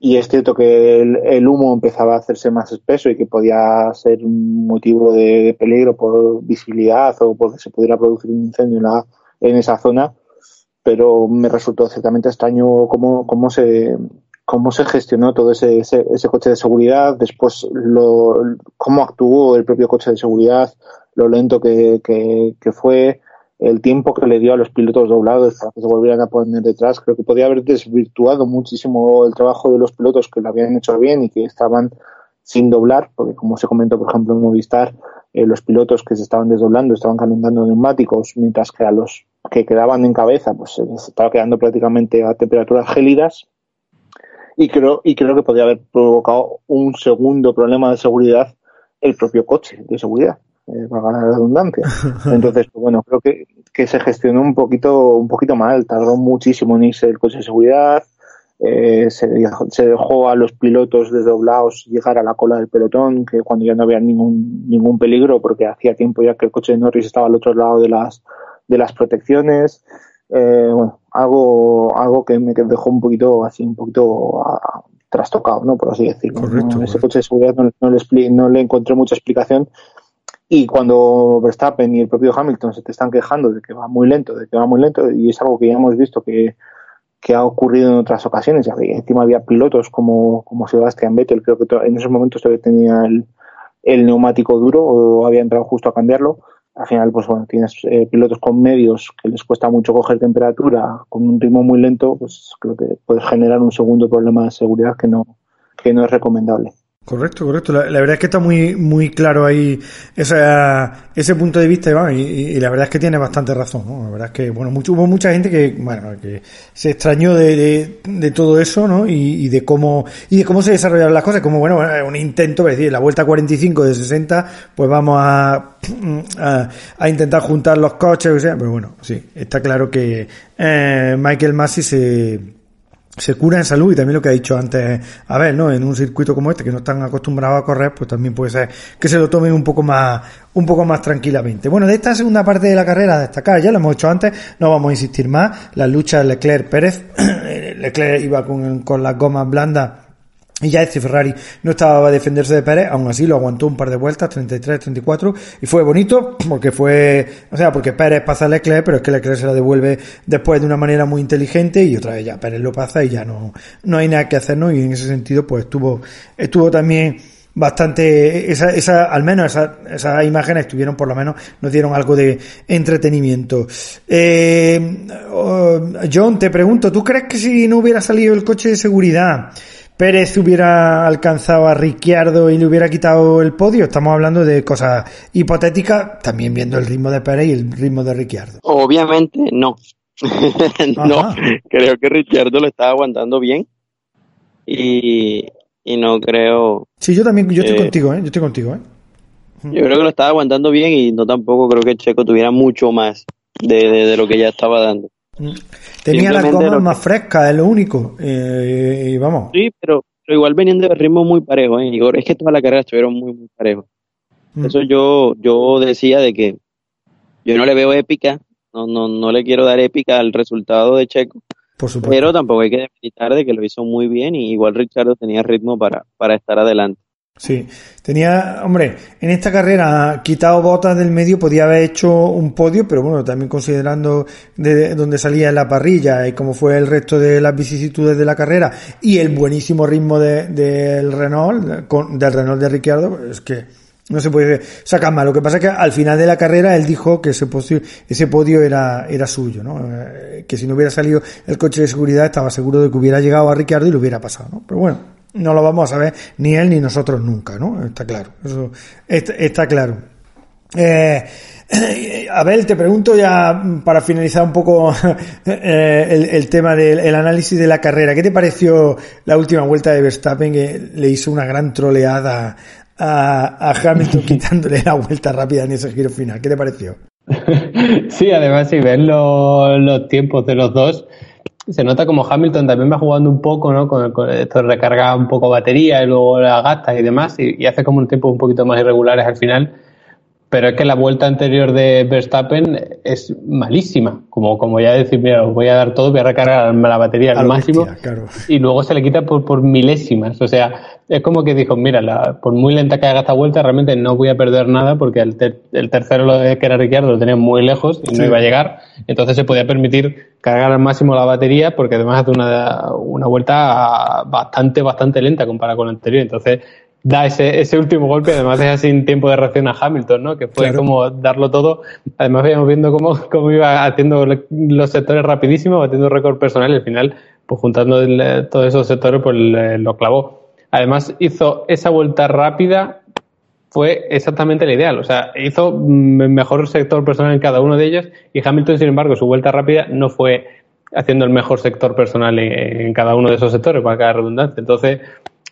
y es cierto que el, humo empezaba a hacerse más espeso y que podía ser un motivo de peligro por visibilidad o porque se pudiera producir un incendio en, en esa zona, pero me resultó ciertamente extraño cómo, cómo se cómo se gestionó todo ese, ese, coche de seguridad, después lo, cómo actuó el propio coche de seguridad, lo lento que, que, que fue, el tiempo que le dio a los pilotos doblados para que se volvieran a poner detrás, creo que podía haber desvirtuado muchísimo el trabajo de los pilotos que lo habían hecho bien y que estaban sin doblar, porque como se comentó, por ejemplo, en Movistar, eh, los pilotos que se estaban desdoblando estaban calentando neumáticos, mientras que a los que quedaban en cabeza, pues se estaba quedando prácticamente a temperaturas gélidas. Y creo, y creo que podría haber provocado un segundo problema de seguridad el propio coche de seguridad eh, para ganar redundancia. Entonces, pues bueno, creo que, que se gestionó un poquito, un poquito mal, tardó muchísimo en irse el coche de seguridad, eh, se, se, dejó a los pilotos desdoblados llegar a la cola del pelotón, que cuando ya no había ningún, ningún peligro, porque hacía tiempo ya que el coche de Norris estaba al otro lado de las, de las protecciones. Eh, bueno, algo, algo que me dejó un poquito así, un poquito ah, trastocado, ¿no? Por así decirlo. Ese coche de seguridad no, no, le, no le encontré mucha explicación y cuando Verstappen y el propio Hamilton se te están quejando de que va muy lento, de que va muy lento, y es algo que ya hemos visto que, que ha ocurrido en otras ocasiones, ya que encima había pilotos como, como Sebastian Vettel, creo que en esos momentos todavía tenía el, el neumático duro o había entrado justo a cambiarlo. Al final, pues bueno, tienes eh, pilotos con medios que les cuesta mucho coger temperatura con un ritmo muy lento, pues creo que puedes generar un segundo problema de seguridad que no, que no es recomendable. Correcto, correcto. La, verdad es que está muy, muy claro ahí ese punto de vista, Iván, y, la verdad es que tiene bastante razón. ¿no? La verdad es que, bueno, mucho, hubo mucha gente que, bueno, que se extrañó de, de, todo eso, ¿no? Y, de cómo, y de cómo se desarrollaron las cosas, como, bueno, un intento, es decir, la vuelta 45 de 60, pues vamos a, a, intentar juntar los coches, o sea, pero bueno, sí, está claro que eh, Michael Massey se se cura en salud y también lo que ha dicho antes, a ver, ¿no? En un circuito como este que no están acostumbrados a correr, pues también puede ser que se lo tomen un poco más, un poco más tranquilamente. Bueno, de esta segunda parte de la carrera destacar, ya lo hemos hecho antes, no vamos a insistir más, la lucha Leclerc-Pérez, Leclerc iba con, con las gomas blandas y ya este Ferrari no estaba a defenderse de Pérez, aún así lo aguantó un par de vueltas, 33, 34, y fue bonito, porque fue, o sea, porque Pérez pasa a Leclerc, pero es que Leclerc se la devuelve después de una manera muy inteligente, y otra vez ya Pérez lo pasa y ya no, no hay nada que hacer, ¿no? Y en ese sentido, pues estuvo, estuvo también bastante, esa, esa, al menos esa, esas imágenes estuvieron por lo menos, nos dieron algo de entretenimiento. Eh, oh, John, te pregunto, ¿tú crees que si no hubiera salido el coche de seguridad, Pérez hubiera alcanzado a Ricciardo y le hubiera quitado el podio. Estamos hablando de cosas hipotéticas, también viendo el ritmo de Pérez y el ritmo de Ricciardo. Obviamente no. no, creo que Ricciardo lo estaba aguantando bien y, no creo. Sí, yo también, yo estoy contigo, ¿eh? Yo estoy contigo, ¿eh? Yo creo que lo estaba aguantando bien y no tampoco creo que Checo tuviera mucho más de lo que ya estaba dando. Tenía la goma más fresca, es lo único. Eh, y vamos. Sí, pero, igual venían de ritmo muy parejo, ¿eh? Es que toda la carrera estuvieron muy, muy parejos. Mm. Eso yo, yo decía de que yo no le veo épica, no, no, no le quiero dar épica al resultado de Checo. Por supuesto. Pero tampoco hay que demeritar de que lo hizo muy bien y igual Ricardo tenía ritmo para, para estar adelante. Sí, tenía, hombre, en esta carrera, quitado botas del medio, podía haber hecho un podio, pero bueno, también considerando de donde salía la parrilla y cómo fue el resto de las vicisitudes de la carrera y el buenísimo ritmo del de, Renault, con, del Renault de Ricciardo, es que no se puede sacar más. Lo que pasa es que al final de la carrera él dijo que ese podio, ese podio era, era suyo, ¿no? Eh, que si no hubiera salido el coche de seguridad estaba seguro de que hubiera llegado a Ricciardo y lo hubiera pasado, ¿no? Pero bueno no lo vamos a saber ni él ni nosotros nunca, ¿no? Está claro, eso está, está claro. Eh, Abel, te pregunto ya para finalizar un poco eh, el, tema del análisis de la carrera. ¿Qué te pareció la última vuelta de Verstappen que le hizo una gran troleada a, Hamilton quitándole la vuelta rápida en ese giro final? ¿Qué te pareció? Sí, además si ves los, tiempos de los dos, se nota como Hamilton también va jugando un poco, ¿no? Con, esto recarga un poco batería y luego la gasta y demás, y, y hace como un tiempo un poquito más irregulares al final pero es que la vuelta anterior de Verstappen es malísima. Como, como ya decir, mira, os voy a dar todo, voy a recargar la batería al máximo. Y luego se le quita por, por, milésimas. O sea, es como que dijo, mira, la, por muy lenta que haga esta vuelta, realmente no voy a perder nada porque el, el tercero, que era Ricciardo, lo tenía muy lejos y no iba a llegar. Entonces se podía permitir cargar al máximo la batería porque además hace una, una vuelta bastante, bastante lenta comparada con la anterior. Entonces da ese, ese último golpe, además deja sin tiempo de reacción a Hamilton, ¿no? Que fue como darlo todo. Además veíamos viendo cómo, cómo iba haciendo los sectores rapidísimo, batiendo récord personal y al final, pues juntando todos esos sectores, pues lo clavó. Además hizo esa vuelta rápida, fue exactamente la ideal. O sea, hizo mejor sector personal en cada uno de ellos y Hamilton, sin embargo, su vuelta rápida no fue haciendo el mejor sector personal en, cada uno de esos sectores, para cada redundancia. Entonces,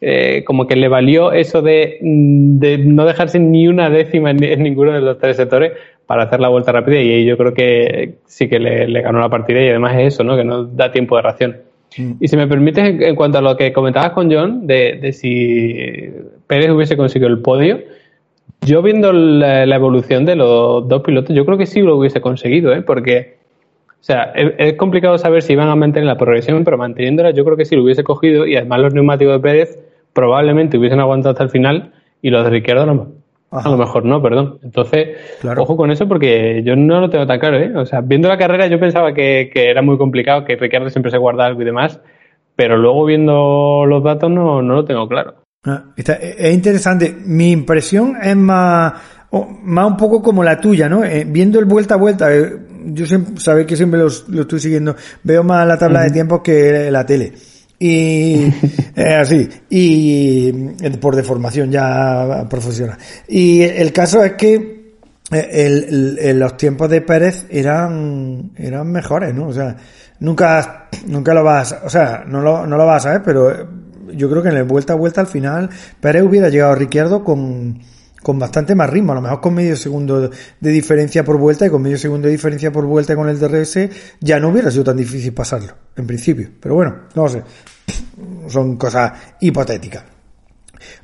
eh, como que le valió eso de, de, no dejarse ni una décima en, ninguno de los tres sectores para hacer la vuelta rápida y yo creo que sí que le, ganó la partida y además es eso, ¿no? que no da tiempo de reacción. Mm. Y si me permites, en, cuanto a lo que comentabas con John, de, de si Pérez hubiese conseguido el podio, yo viendo la, evolución de los dos pilotos, yo creo que sí lo hubiese conseguido, ¿eh? porque o sea, es, complicado saber si iban a mantener la progresión, pero manteniéndola yo creo que sí lo hubiese cogido y además los neumáticos de Pérez probablemente hubiesen aguantado hasta el final y los de Ricciardo no, a lo mejor no, perdón. Entonces, ojo con eso porque yo no lo tengo tan claro, ¿eh? O sea, viendo la carrera yo pensaba que, era muy complicado, que Ricciardo siempre se guarda algo y demás, pero luego viendo los datos no, no lo tengo claro. Ah, es interesante. Mi impresión es más, más un poco como la tuya, ¿no? Eh, viendo el vuelta a vuelta, eh, yo siempre, sabéis que siempre lo estoy siguiendo, veo más la tabla de tiempos que la tele. Y así, y por deformación ya profesional. Y el caso es que eh, el, los tiempos de Pérez eran, eran mejores, ¿no? O sea, nunca, nunca lo vas, o sea, no lo, no lo vas a ver, pero yo creo que en la vuelta a vuelta al final Pérez hubiera llegado a Ricciardo con, con bastante más ritmo, a lo mejor con medio segundo de diferencia por vuelta y con medio segundo de diferencia por vuelta con el DRS ya no hubiera sido tan difícil pasarlo, en principio. Pero bueno, no sé, son cosas hipotéticas.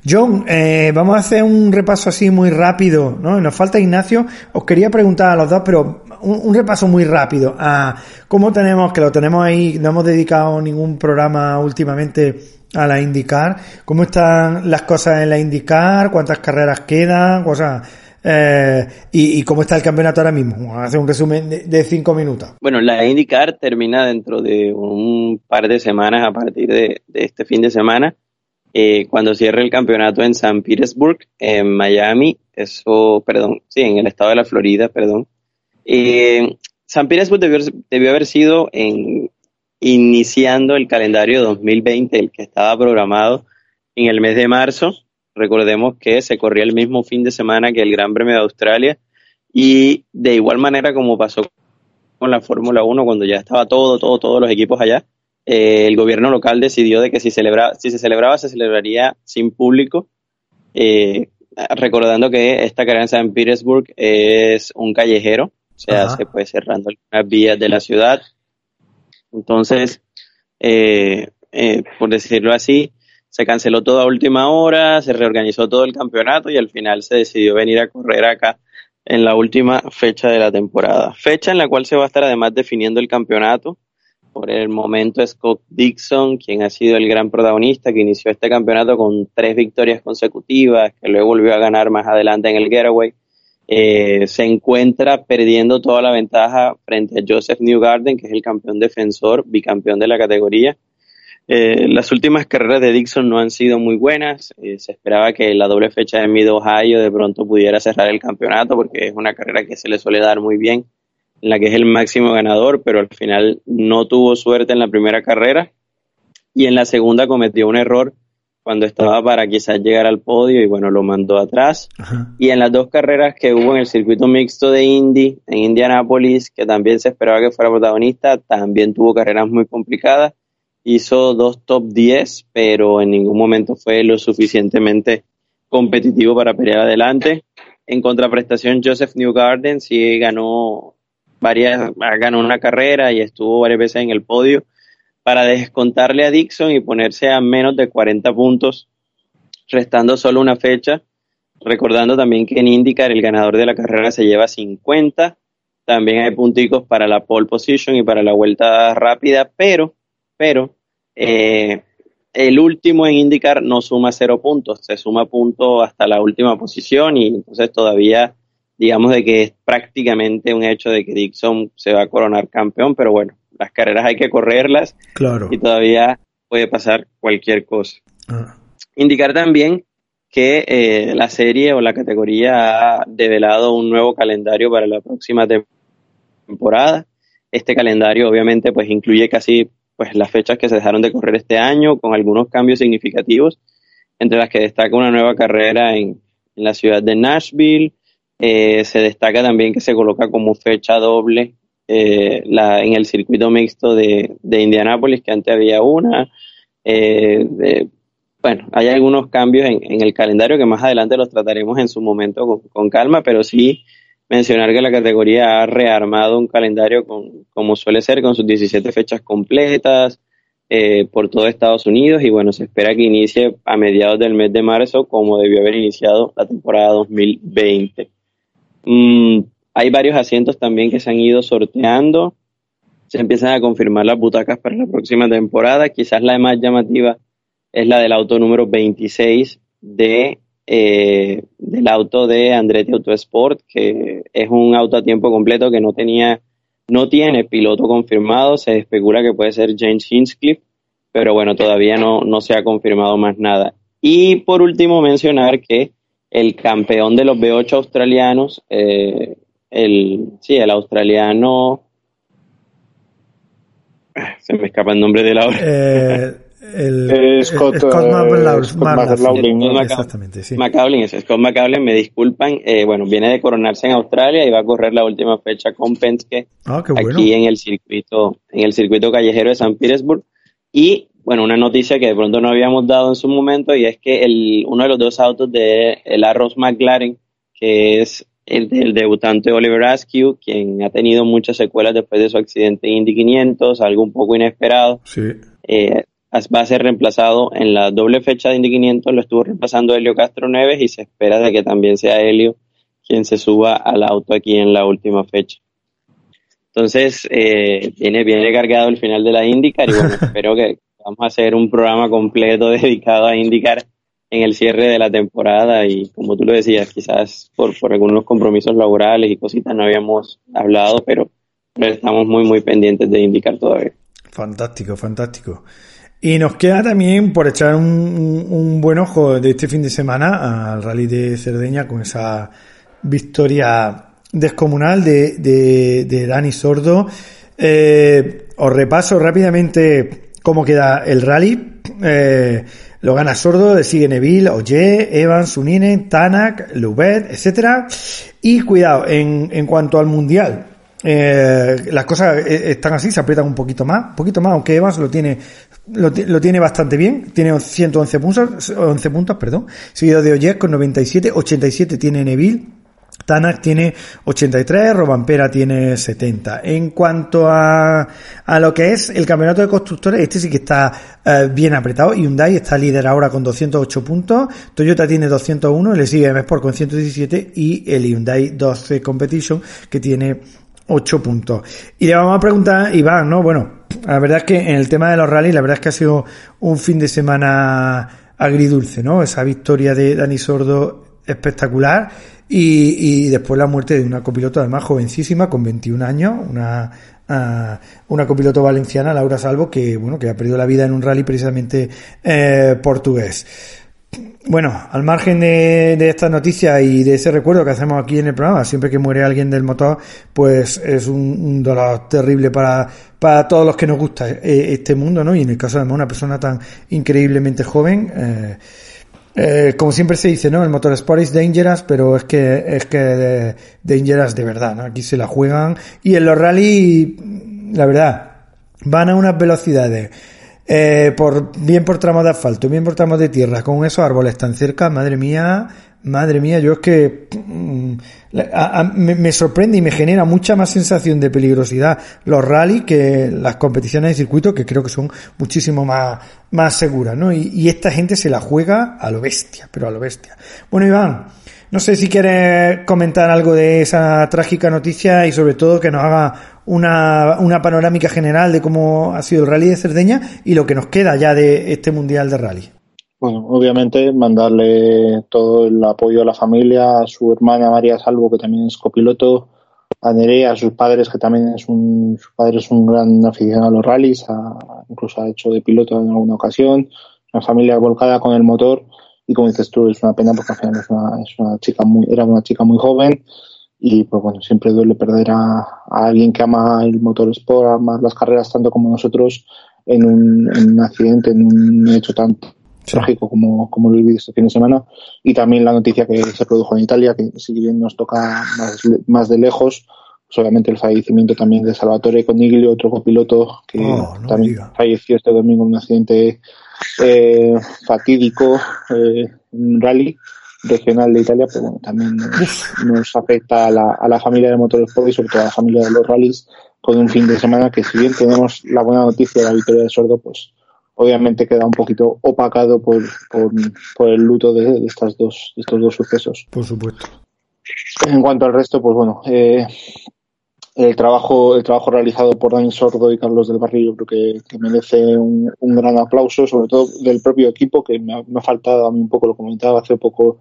John, eh, vamos a hacer un repaso así muy rápido, ¿no? Nos falta Ignacio. Os quería preguntar a los dos, pero un, repaso muy rápido a cómo tenemos, que lo tenemos ahí, no hemos dedicado ningún programa últimamente a la indicar, cómo están las cosas en la indicar, cuántas carreras quedan, cosas, eh, y, cómo está el campeonato ahora mismo. Hacer un resumen de, cinco minutos. Bueno, la IndyCar termina dentro de un par de semanas a partir de, este fin de semana, eh, cuando cierre el campeonato en San Petersburg, en Miami, eso, perdón, sí, en el estado de la Florida, perdón. Eh, San Petersburg debió haber sido en iniciando el calendario 2020, el que estaba programado en el mes de marzo. Recordemos que se corría el mismo fin de semana que el Gran Premio de Australia y de igual manera como pasó con la Fórmula 1 cuando ya estaba todo, todo, todos los equipos allá, eh, el gobierno local decidió de que si, celebra, si se celebraba, se celebraría sin público, eh, recordando que esta carrera en San Petersburg es un callejero, o sea, se puede cerrando algunas vías de la ciudad, entonces, eh, eh, por decirlo así, se canceló todo a última hora, se reorganizó todo el campeonato y al final se decidió venir a correr acá en la última fecha de la temporada. Fecha en la cual se va a estar además definiendo el campeonato. Por el momento Scott Dixon, quien ha sido el gran protagonista, que inició este campeonato con tres victorias consecutivas, que luego volvió a ganar más adelante en el Getaway. Eh, se encuentra perdiendo toda la ventaja frente a Joseph Newgarden, que es el campeón defensor, bicampeón de la categoría. Eh, las últimas carreras de Dixon no han sido muy buenas. Eh, se esperaba que la doble fecha de Mid Ohio de pronto pudiera cerrar el campeonato porque es una carrera que se le suele dar muy bien, en la que es el máximo ganador, pero al final no tuvo suerte en la primera carrera y en la segunda cometió un error cuando estaba para quizás llegar al podio y bueno, lo mandó atrás. Y en las dos carreras que hubo en el circuito mixto de Indy, en Indianápolis, que también se esperaba que fuera protagonista, también tuvo carreras muy complicadas. Hizo dos top 10, pero en ningún momento fue lo suficientemente competitivo para pelear adelante. En contraprestación, Joseph Newgarden sí ganó varias, ganó una carrera y estuvo varias veces en el podio para descontarle a Dixon y ponerse a menos de 40 puntos, restando solo una fecha. Recordando también que en IndyCar el ganador de la carrera se lleva 50. También hay punticos para la pole position y para la vuelta rápida, pero, pero, eh, el último en IndyCar no suma cero puntos, se suma punto hasta la última posición y entonces todavía digamos de que es prácticamente un hecho de que Dixon se va a coronar campeón, pero bueno, las carreras hay que correrlas claro. y todavía puede pasar cualquier cosa. Ah. Indicar también que eh, la serie o la categoría ha develado un nuevo calendario para la próxima temporada. Este calendario obviamente pues incluye casi pues las fechas que se dejaron de correr este año con algunos cambios significativos, entre las que destaca una nueva carrera en, en la ciudad de Nashville. Eh, se destaca también que se coloca como fecha doble eh, la, en el circuito mixto de, de Indianápolis, que antes había una. Eh, bueno, hay algunos cambios en, en, el calendario que más adelante los trataremos en su momento con, con, calma, pero sí mencionar que la categoría ha rearmado un calendario con, como suele ser, con sus 17 fechas completas eh, por todo Estados Unidos y bueno, se espera que inicie a mediados del mes de marzo como debió haber iniciado la temporada 2020. Mm, hay varios asientos también que se han ido sorteando. Se empiezan a confirmar las butacas para la próxima temporada. Quizás la más llamativa es la del auto número 26 de, eh, del auto de Andretti Autosport, que es un auto a tiempo completo que no tenía, no tiene piloto confirmado. Se especula que puede ser James Hinchcliffe, pero bueno, todavía no, no se ha confirmado más nada. Y por último mencionar que el campeón de los B8 australianos, eh, el, sí, el australiano. Se me escapa el nombre de la hora. Eh, el, Eh, Scott, Scott eh. Exactamente, sí. Scott me disculpan. eh, bueno, viene de coronarse en Australia y va a correr la última fecha con Penske Ah, qué bueno. aquí en el circuito, en el circuito callejero de San Petersburg. Y bueno, una noticia que de pronto no habíamos dado en su momento y es que el, uno de los dos autos de el Arrows McLaren, que es el del debutante Oliver Askew, quien ha tenido muchas secuelas después de su accidente en Indy 500, algo un poco inesperado, Sí. eh, va a ser reemplazado en la doble fecha de Indy 500, lo estuvo reemplazando Helio Castro Neves y se espera de que también sea Helio quien se suba al auto aquí en la última fecha. Entonces, eh, viene, viene cargado el final de la IndyCar y bueno, espero que vamos a hacer un programa completo dedicado a IndyCar en el cierre de la temporada y como tú lo decías, quizás por, por algunos compromisos laborales y cositas no habíamos hablado, pero, estamos muy, muy pendientes de IndyCar todavía. Fantástico, fantástico. Y nos queda también por echar un, un, buen ojo de este fin de semana al Rally de Cerdeña con esa victoria descomunal de, de, de Dani Sordo. Eh, os repaso rápidamente cómo queda el rally. Eh, lo gana Sordo, le sigue Neville, Oye, Evans, Uninen, Tanak, Lubet, etcétera. Y cuidado, en, en cuanto al mundial, eh, las cosas están así, se aprietan un poquito más, un poquito más, aunque Evans lo tiene, lo, lo tiene bastante bien, tiene 111 puntos, 11 puntos, perdón, seguido de Oyer con 97, 87 tiene Neville, Tanak tiene 83, Robampera tiene 70. En cuanto a, a lo que es el campeonato de constructores, este sí que está eh, bien apretado. Hyundai está líder ahora con 208 puntos, Toyota tiene 201, le sigue M-Sport con 117 y el Hyundai 12 Competition que tiene 8 puntos. Y le vamos a preguntar, Iván, ¿no? Bueno, la verdad es que en el tema de los rallies, la verdad es que ha sido un fin de semana agridulce, ¿no? Esa victoria de Dani Sordo espectacular y, y, después la muerte de una copiloto además jovencísima con 21 años, una, uh, una copiloto valenciana, Laura Salvo, que bueno, que ha perdido la vida en un rally precisamente eh, portugués. bueno, al margen de, de esta noticia y de ese recuerdo que hacemos aquí en el programa, siempre que muere alguien del motor, pues es un, dolor terrible para, para todos los que nos gusta eh, este mundo, ¿no? Y en el caso de una persona tan increíblemente joven, eh, eh, como siempre se dice, ¿no? El motorsport es dangerous, pero es que es que de, dangerous de verdad, ¿no? Aquí se la juegan y en los rally, la verdad, van a unas velocidades eh, por, bien por tramos de asfalto, bien por tramos de tierra, con esos árboles tan cerca, madre mía, madre mía, yo es que mm, me, sorprende y me genera mucha más sensación de peligrosidad los rally que las competiciones de circuito, que creo que son muchísimo más, más seguras, ¿no? Y, y esta gente se la juega a lo bestia, pero a lo bestia. Bueno, Iván, no sé si quieres comentar algo de esa trágica noticia y sobre todo que nos haga una, una panorámica general de cómo ha sido el rally de Cerdeña y lo que nos queda ya de este Mundial de Rally. Bueno, obviamente mandarle todo el apoyo a la familia, a su hermana María Salvo, que también es copiloto, a Nerea, a sus padres, que también es un, su padre es un gran aficionado a los rallies, incluso ha hecho de piloto en alguna ocasión, una familia volcada con el motor y como dices tú, es una pena porque al final es una, es una chica muy, era una chica muy joven y pues bueno, siempre duele perder a, alguien que ama el motor sport, ama las carreras tanto como nosotros en un, en un accidente, en un hecho trágico como, como lo viví este fin de semana. Y también la noticia que se produjo en Italia, que si bien nos toca más, más de lejos, obviamente el fallecimiento también de Salvatore Coniglio, otro copiloto que oh, también falleció este domingo en un accidente eh, fatídico eh, en rally regional de Italia, pero bueno, también nos, afecta a la, a la familia de Motorsport y sobre todo a la familia de los rallies con un fin de semana que si bien tenemos la buena noticia de la victoria de Sordo, pues obviamente queda un poquito opacado por, por, por el luto de, de, estas dos, de estos dos sucesos. Por supuesto. En cuanto al resto, pues bueno, eh, el trabajo, el trabajo realizado por Dani Sordo y Carlos del Barrio creo que, merece un, un, gran aplauso, sobre todo del propio equipo, que me ha, me ha, faltado a mí un poco, lo comentaba hace poco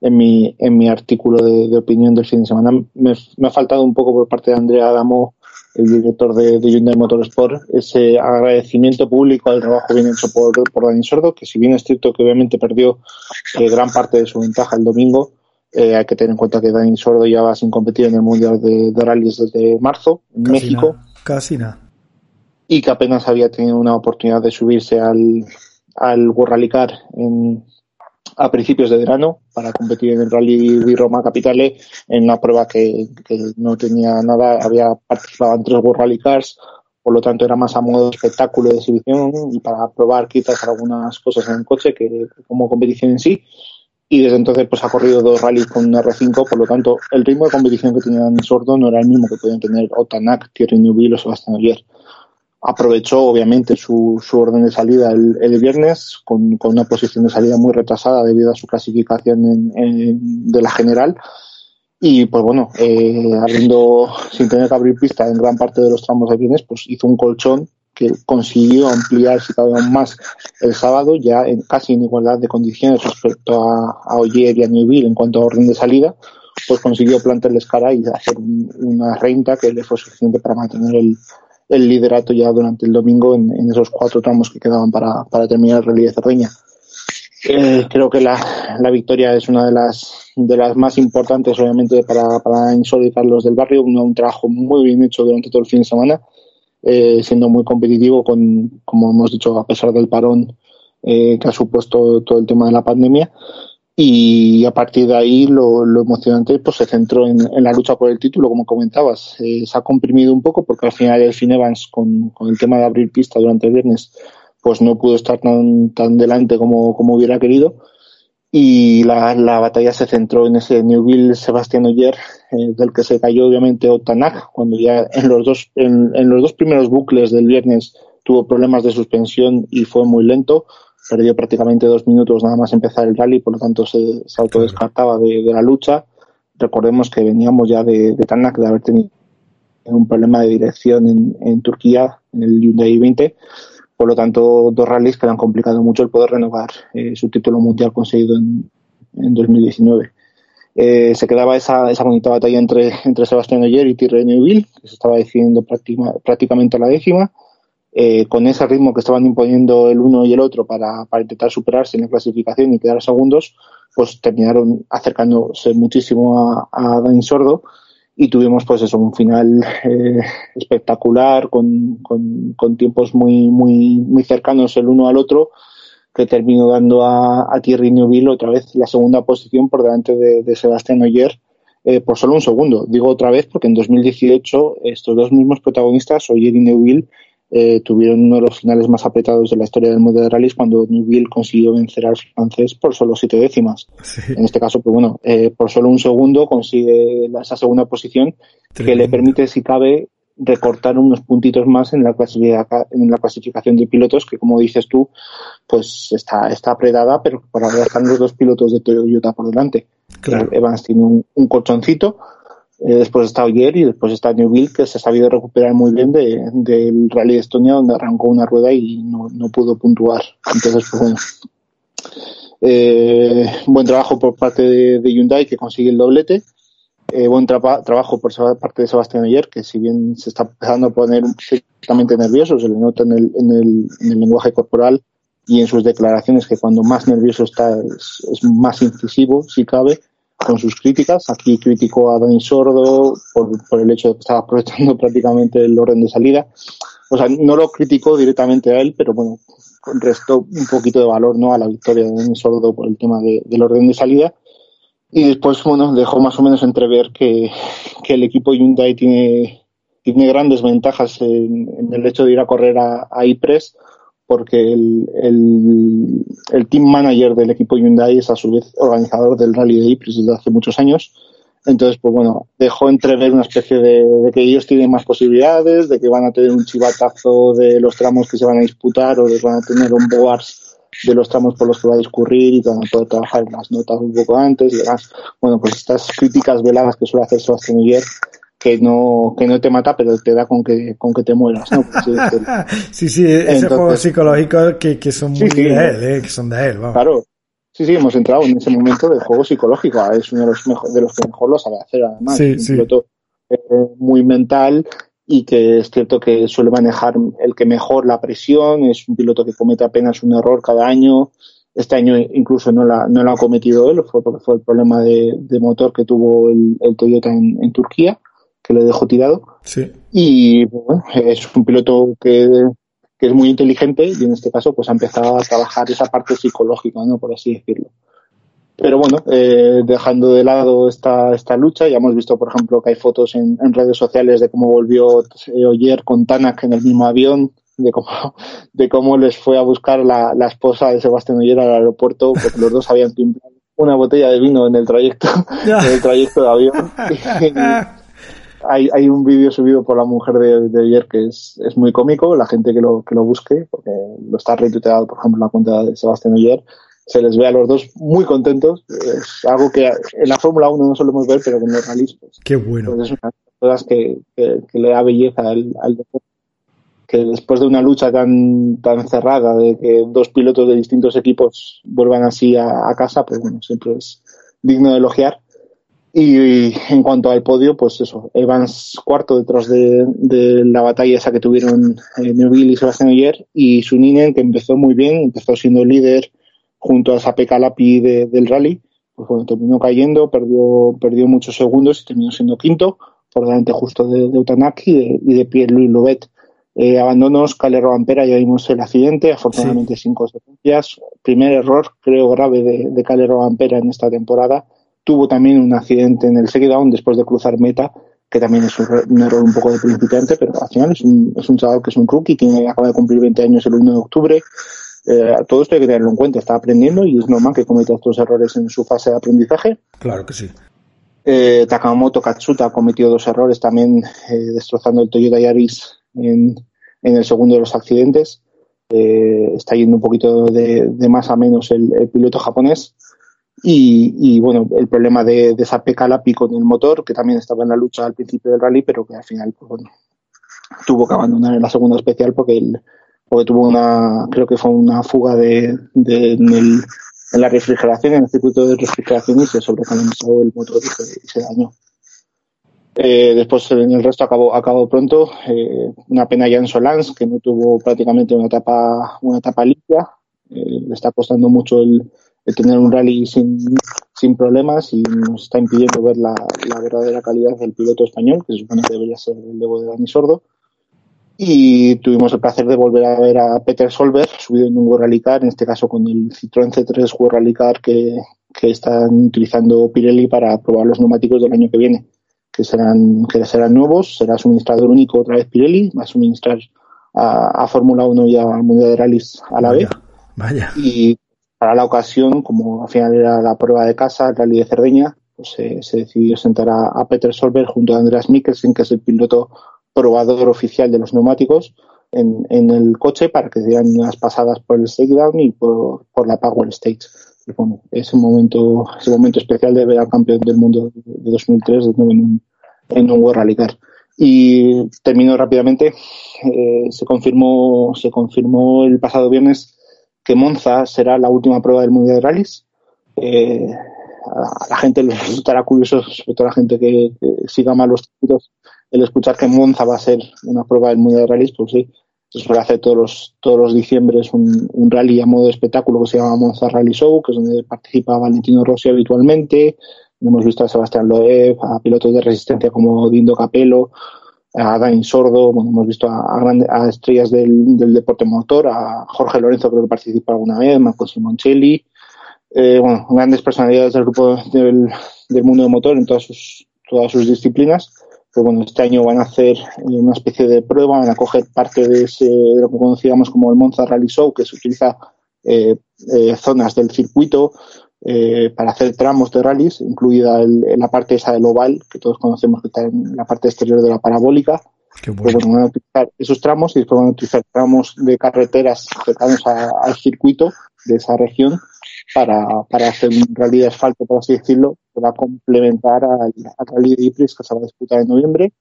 en mi, en mi artículo de, de opinión del fin de semana, me, me, ha faltado un poco por parte de Andrea Adamo, el director de, de Hyundai Motorsport, ese agradecimiento público al trabajo bien hecho por, por Dani Sordo, que si bien es cierto que obviamente perdió eh, gran parte de su ventaja el domingo, eh, hay que tener en cuenta que Dani Sordo ya va sin competir en el Mundial de, de Rallys desde marzo, en casi México. Casi nada. Y que apenas había tenido una oportunidad de subirse al, al World Rally Car en, a principios de verano para competir en el Rally di Roma Capitale en una prueba que, no tenía nada, había participado en tres World Rally Cars, por lo tanto era más a modo de espectáculo de exhibición y para probar quizás algunas cosas en el coche que como competición en sí y desde entonces pues ha corrido dos rallies con un R5, por lo tanto el ritmo de competición que tenían Sordo no era el mismo que podían tener Otanak, Thierry Neuville o Sebastián Ogier. Aprovechó obviamente su, su orden de salida el, el viernes con, con, una posición de salida muy retrasada debido a su clasificación en, en, de la general. Y pues bueno, eh, habiendo sin tener que abrir pista en gran parte de los tramos de viernes, pues hizo un colchón que consiguió ampliar si cabe aún más el sábado, ya en, casi en igualdad de condiciones respecto a, a Oyer y a Newville en cuanto a orden de salida, pues consiguió plantarles cara y hacer un, una renta que le fue suficiente para mantener el, el liderato ya durante el domingo en, esos cuatro tramos que quedaban para, para terminar el Rally de Cerdeña. Eh, creo que la, la, victoria es una de las de las más importantes obviamente para, para Insol y Carlos del Barrio, un, un trabajo muy bien hecho durante todo el fin de semana eh, siendo muy competitivo con, como hemos dicho, a pesar del parón eh, que ha supuesto todo el tema de la pandemia. Y a partir de ahí lo, lo emocionante pues se centró en, en, la lucha por el título, como comentabas. Eh, se ha comprimido un poco porque al final el Finn Evans con, con, el tema de abrir pista durante el viernes pues no pudo estar tan, tan delante como, como hubiera querido y la, la, batalla se centró en ese Newville Sebastián Oyer, eh, del que se cayó obviamente Otanak, cuando ya en los dos, en, en, los dos primeros bucles del viernes tuvo problemas de suspensión y fue muy lento, perdió prácticamente dos minutos nada más empezar el rally, por lo tanto se, se autodescartaba de, de, la lucha. Recordemos que veníamos ya de, de Tanak de haber tenido un problema de dirección en, en Turquía, en el Hyundai 20, por lo tanto, dos rallies que le han complicado mucho el poder renovar eh, su título mundial conseguido en, en 2019. Eh, se quedaba esa, esa bonita batalla entre, entre Sebastián Oyer y Thierry Neuville, que se estaba decidiendo práctica, prácticamente a la décima. Eh, con ese ritmo que estaban imponiendo el uno y el otro para, para intentar superarse en la clasificación y quedar segundos, pues terminaron acercándose muchísimo a, a Dani Sordo y tuvimos pues eso, un final eh, espectacular con, con, con, tiempos muy, muy, muy cercanos el uno al otro que terminó dando a, a Thierry Neuville otra vez la segunda posición por delante de, de Sebastián Oyer eh, por solo un segundo. Digo otra vez porque en 2018 estos dos mismos protagonistas, Oyer y Neuville, eh, tuvieron uno de los finales más apretados de la historia del mundo de rallies cuando Neuville consiguió vencer al francés por solo siete décimas. Sí. En este caso, pues bueno, eh, por solo un segundo consigue esa segunda posición Tremendo. que le permite, si cabe, recortar unos puntitos más en la, en la clasificación de pilotos que, como dices tú, pues está, está apretada, pero por ahora están los dos pilotos de Toyota por delante. Claro. Evans tiene un, un colchoncito, eh, después está Oyer y después está Newville, que se ha sabido recuperar muy bien del de, de Rally de Estonia, donde arrancó una rueda y no, no pudo puntuar. Entonces, pues bueno. Eh, buen trabajo por parte de, Hyundai, que consigue el doblete. Eh, buen tra trabajo por parte de Sebastián Oyer, que si bien se está empezando a poner ciertamente nervioso, se le nota en el, en el, en el lenguaje corporal y en sus declaraciones que cuando más nervioso está es, es más incisivo, si cabe con sus críticas. Aquí criticó a Dani Sordo por, el hecho de que estaba aprovechando prácticamente el orden de salida. O sea, no lo criticó directamente a él, pero bueno, restó un poquito de valor ¿no? a la victoria de Dani Sordo por el tema de, del orden de salida. Y después, bueno, dejó más o menos entrever que, que el equipo Hyundai tiene, tiene grandes ventajas en, en, el hecho de ir a correr a, a IPRES porque el, el, el, team manager del equipo Hyundai es a su vez organizador del Rally de Ypres desde hace muchos años. Entonces, pues bueno, dejó entrever una especie de, que ellos tienen más posibilidades, de que van a tener un chivatazo de los tramos que se van a disputar o de que van a tener un boars de los tramos por los que va a discurrir y que van a poder trabajar en las notas un poco antes y demás. Bueno, pues estas críticas veladas que suele hacer Sebastián Miguel que no que no te mata pero te da con que con que te mueras ¿no? sí sí ese Entonces, juego psicológico que, que son muy sí, sí, de él ¿eh? que son de él vamos. claro sí sí hemos entrado en ese momento de juego psicológico es uno de los mejor, de los que mejor lo sabe hacer además sí, un sí. piloto eh, muy mental y que es cierto que suele manejar el que mejor la presión es un piloto que comete apenas un error cada año este año incluso no la, no lo ha cometido él, fue porque fue el problema de, de motor que tuvo el, el Toyota en, en Turquía que le dejó tirado. Sí. Y bueno, es un piloto que, que, es muy inteligente y en este caso pues ha empezado a trabajar esa parte psicológica, ¿no? Por así decirlo. Pero bueno, eh, dejando de lado esta, esta lucha, ya hemos visto, por ejemplo, que hay fotos en, en redes sociales de cómo volvió eh, Oyer con Tanak en el mismo avión, de cómo, de cómo les fue a buscar la, la esposa de Sebastián Oyer al aeropuerto, porque los dos habían pintado una botella de vino en el trayecto, en el trayecto de avión. hay, hay un vídeo subido por la mujer de, de ayer que es, es muy cómico, la gente que lo, que lo busque, porque lo está retuiteado, por ejemplo, la cuenta de Sebastián Ayer, se les ve a los dos muy contentos, es algo que en la Fórmula 1 no solemos ver, pero con los rallies, pues, Qué bueno. Pues es una de las cosas que, que, que, le da belleza al, al deporte. Que después de una lucha tan tan cerrada de que dos pilotos de distintos equipos vuelvan así a, a casa, pues bueno, siempre es digno de elogiar y, en cuanto al podio, pues eso, Evans cuarto detrás de, de la batalla esa que tuvieron eh, y Sebastián Oyer y Suninen que empezó muy bien, empezó siendo líder junto a Sape Calapi de, del rally, pues bueno, terminó cayendo, perdió, perdió muchos segundos y terminó siendo quinto, por delante justo de, de Utanaki y de, Pierre-Louis Lobet. Eh, abandonos, Calero Ampera, ya vimos el accidente, afortunadamente sí. sin consecuencias. Primer error, creo, grave de, de Calero Ampera en esta temporada tuvo también un accidente en el down después de cruzar meta, que también es un, error un poco de principiante, pero al final es un, es un chaval que es un rookie, que acaba de cumplir 20 años el 1 de octubre. Eh, todo esto hay que tenerlo en cuenta, está aprendiendo y es normal que cometa estos errores en su fase de aprendizaje. Claro que sí. Eh, Takamoto Katsuta ha cometido dos errores también, eh, destrozando el Toyota Yaris en, en el segundo de los accidentes. Está yendo un poquito de, de más a menos el, el piloto japonés. Y, y, bueno, el problema de, de Zape Calapi con el motor, que también estaba en la lucha al principio del rally, pero que al final, pues tuvo que abandonar en la segunda especial porque, el, porque tuvo una, creo que fue una fuga de, de en, el, en la refrigeración, en el circuito de refrigeración y se sobrecalentó el motor y se, y se dañó. Eh, después en el resto acabó, acabó pronto. Eh, una pena ya en Solans, que no tuvo prácticamente una etapa, una etapa limpia. Eh, le está costando mucho el, tener un rally sin, sin, problemas y nos está impidiendo ver la, la, verdadera calidad del piloto español, que se supone que debería ser el Levo de Dani Sordo. Y tuvimos el placer de volver a ver a Peter Solberg subido en un World Rally Car, en este caso con el Citroën C3 World Rally Car que, que están utilizando Pirelli para probar los neumáticos del año que viene que serán, que serán nuevos, será suministrador único otra vez Pirelli, va a suministrar a, Fórmula 1 y a Mundial de Rallys a la vez. Vaya. Y para la ocasión, como al final era la prueba de casa, el Rally de Cerdeña, pues se decidió sentar a, Peter Solberg junto a Andreas Mikkelsen, que es el piloto probador oficial de los neumáticos, en, el coche para que dieran unas pasadas por el shakedown y por, la Power Stage bueno, ese momento, ese momento especial de ver al campeón del mundo de 2003 de nuevo en un, en un World Rally Car. Y termino rápidamente, eh, se confirmó, se confirmó el pasado viernes que Monza será la última prueba del Mundial de Rallys. Eh, a la gente le resultará curioso, sobre todo a la gente que, siga mal los títulos, el escuchar que Monza va a ser una prueba del Mundial de Rallys, pues sí, se suele hacer todos los, todos los diciembres un, un rally a modo de espectáculo que se llama Monza Rally Show, que es donde participa Valentino Rossi habitualmente. Hemos visto a Sebastián Loeb, a pilotos de resistencia como Dindo Capello, a Dani Sordo, bueno, hemos visto a, a, estrellas del, del, deporte motor, a Jorge Lorenzo creo que participa alguna vez, Marco Simoncelli, eh, bueno, grandes personalidades del grupo del, del mundo del motor en todas sus, todas sus disciplinas pues bueno, este año van a hacer eh, una especie de prueba, van a coger parte de ese, lo que conocíamos como el Monza Rally Show, que se utiliza eh, eh, zonas del circuito eh, para hacer tramos de rallies, incluida el, la parte esa del oval, que todos conocemos que está en la parte exterior de la parabólica. Pues bueno, van a utilizar esos tramos y después van a utilizar tramos de carreteras cercanos al circuito de esa región para, para hacer un rally de asfalto, por así decirlo, que va a complementar al, rally de Ypres que se va a disputar en noviembre.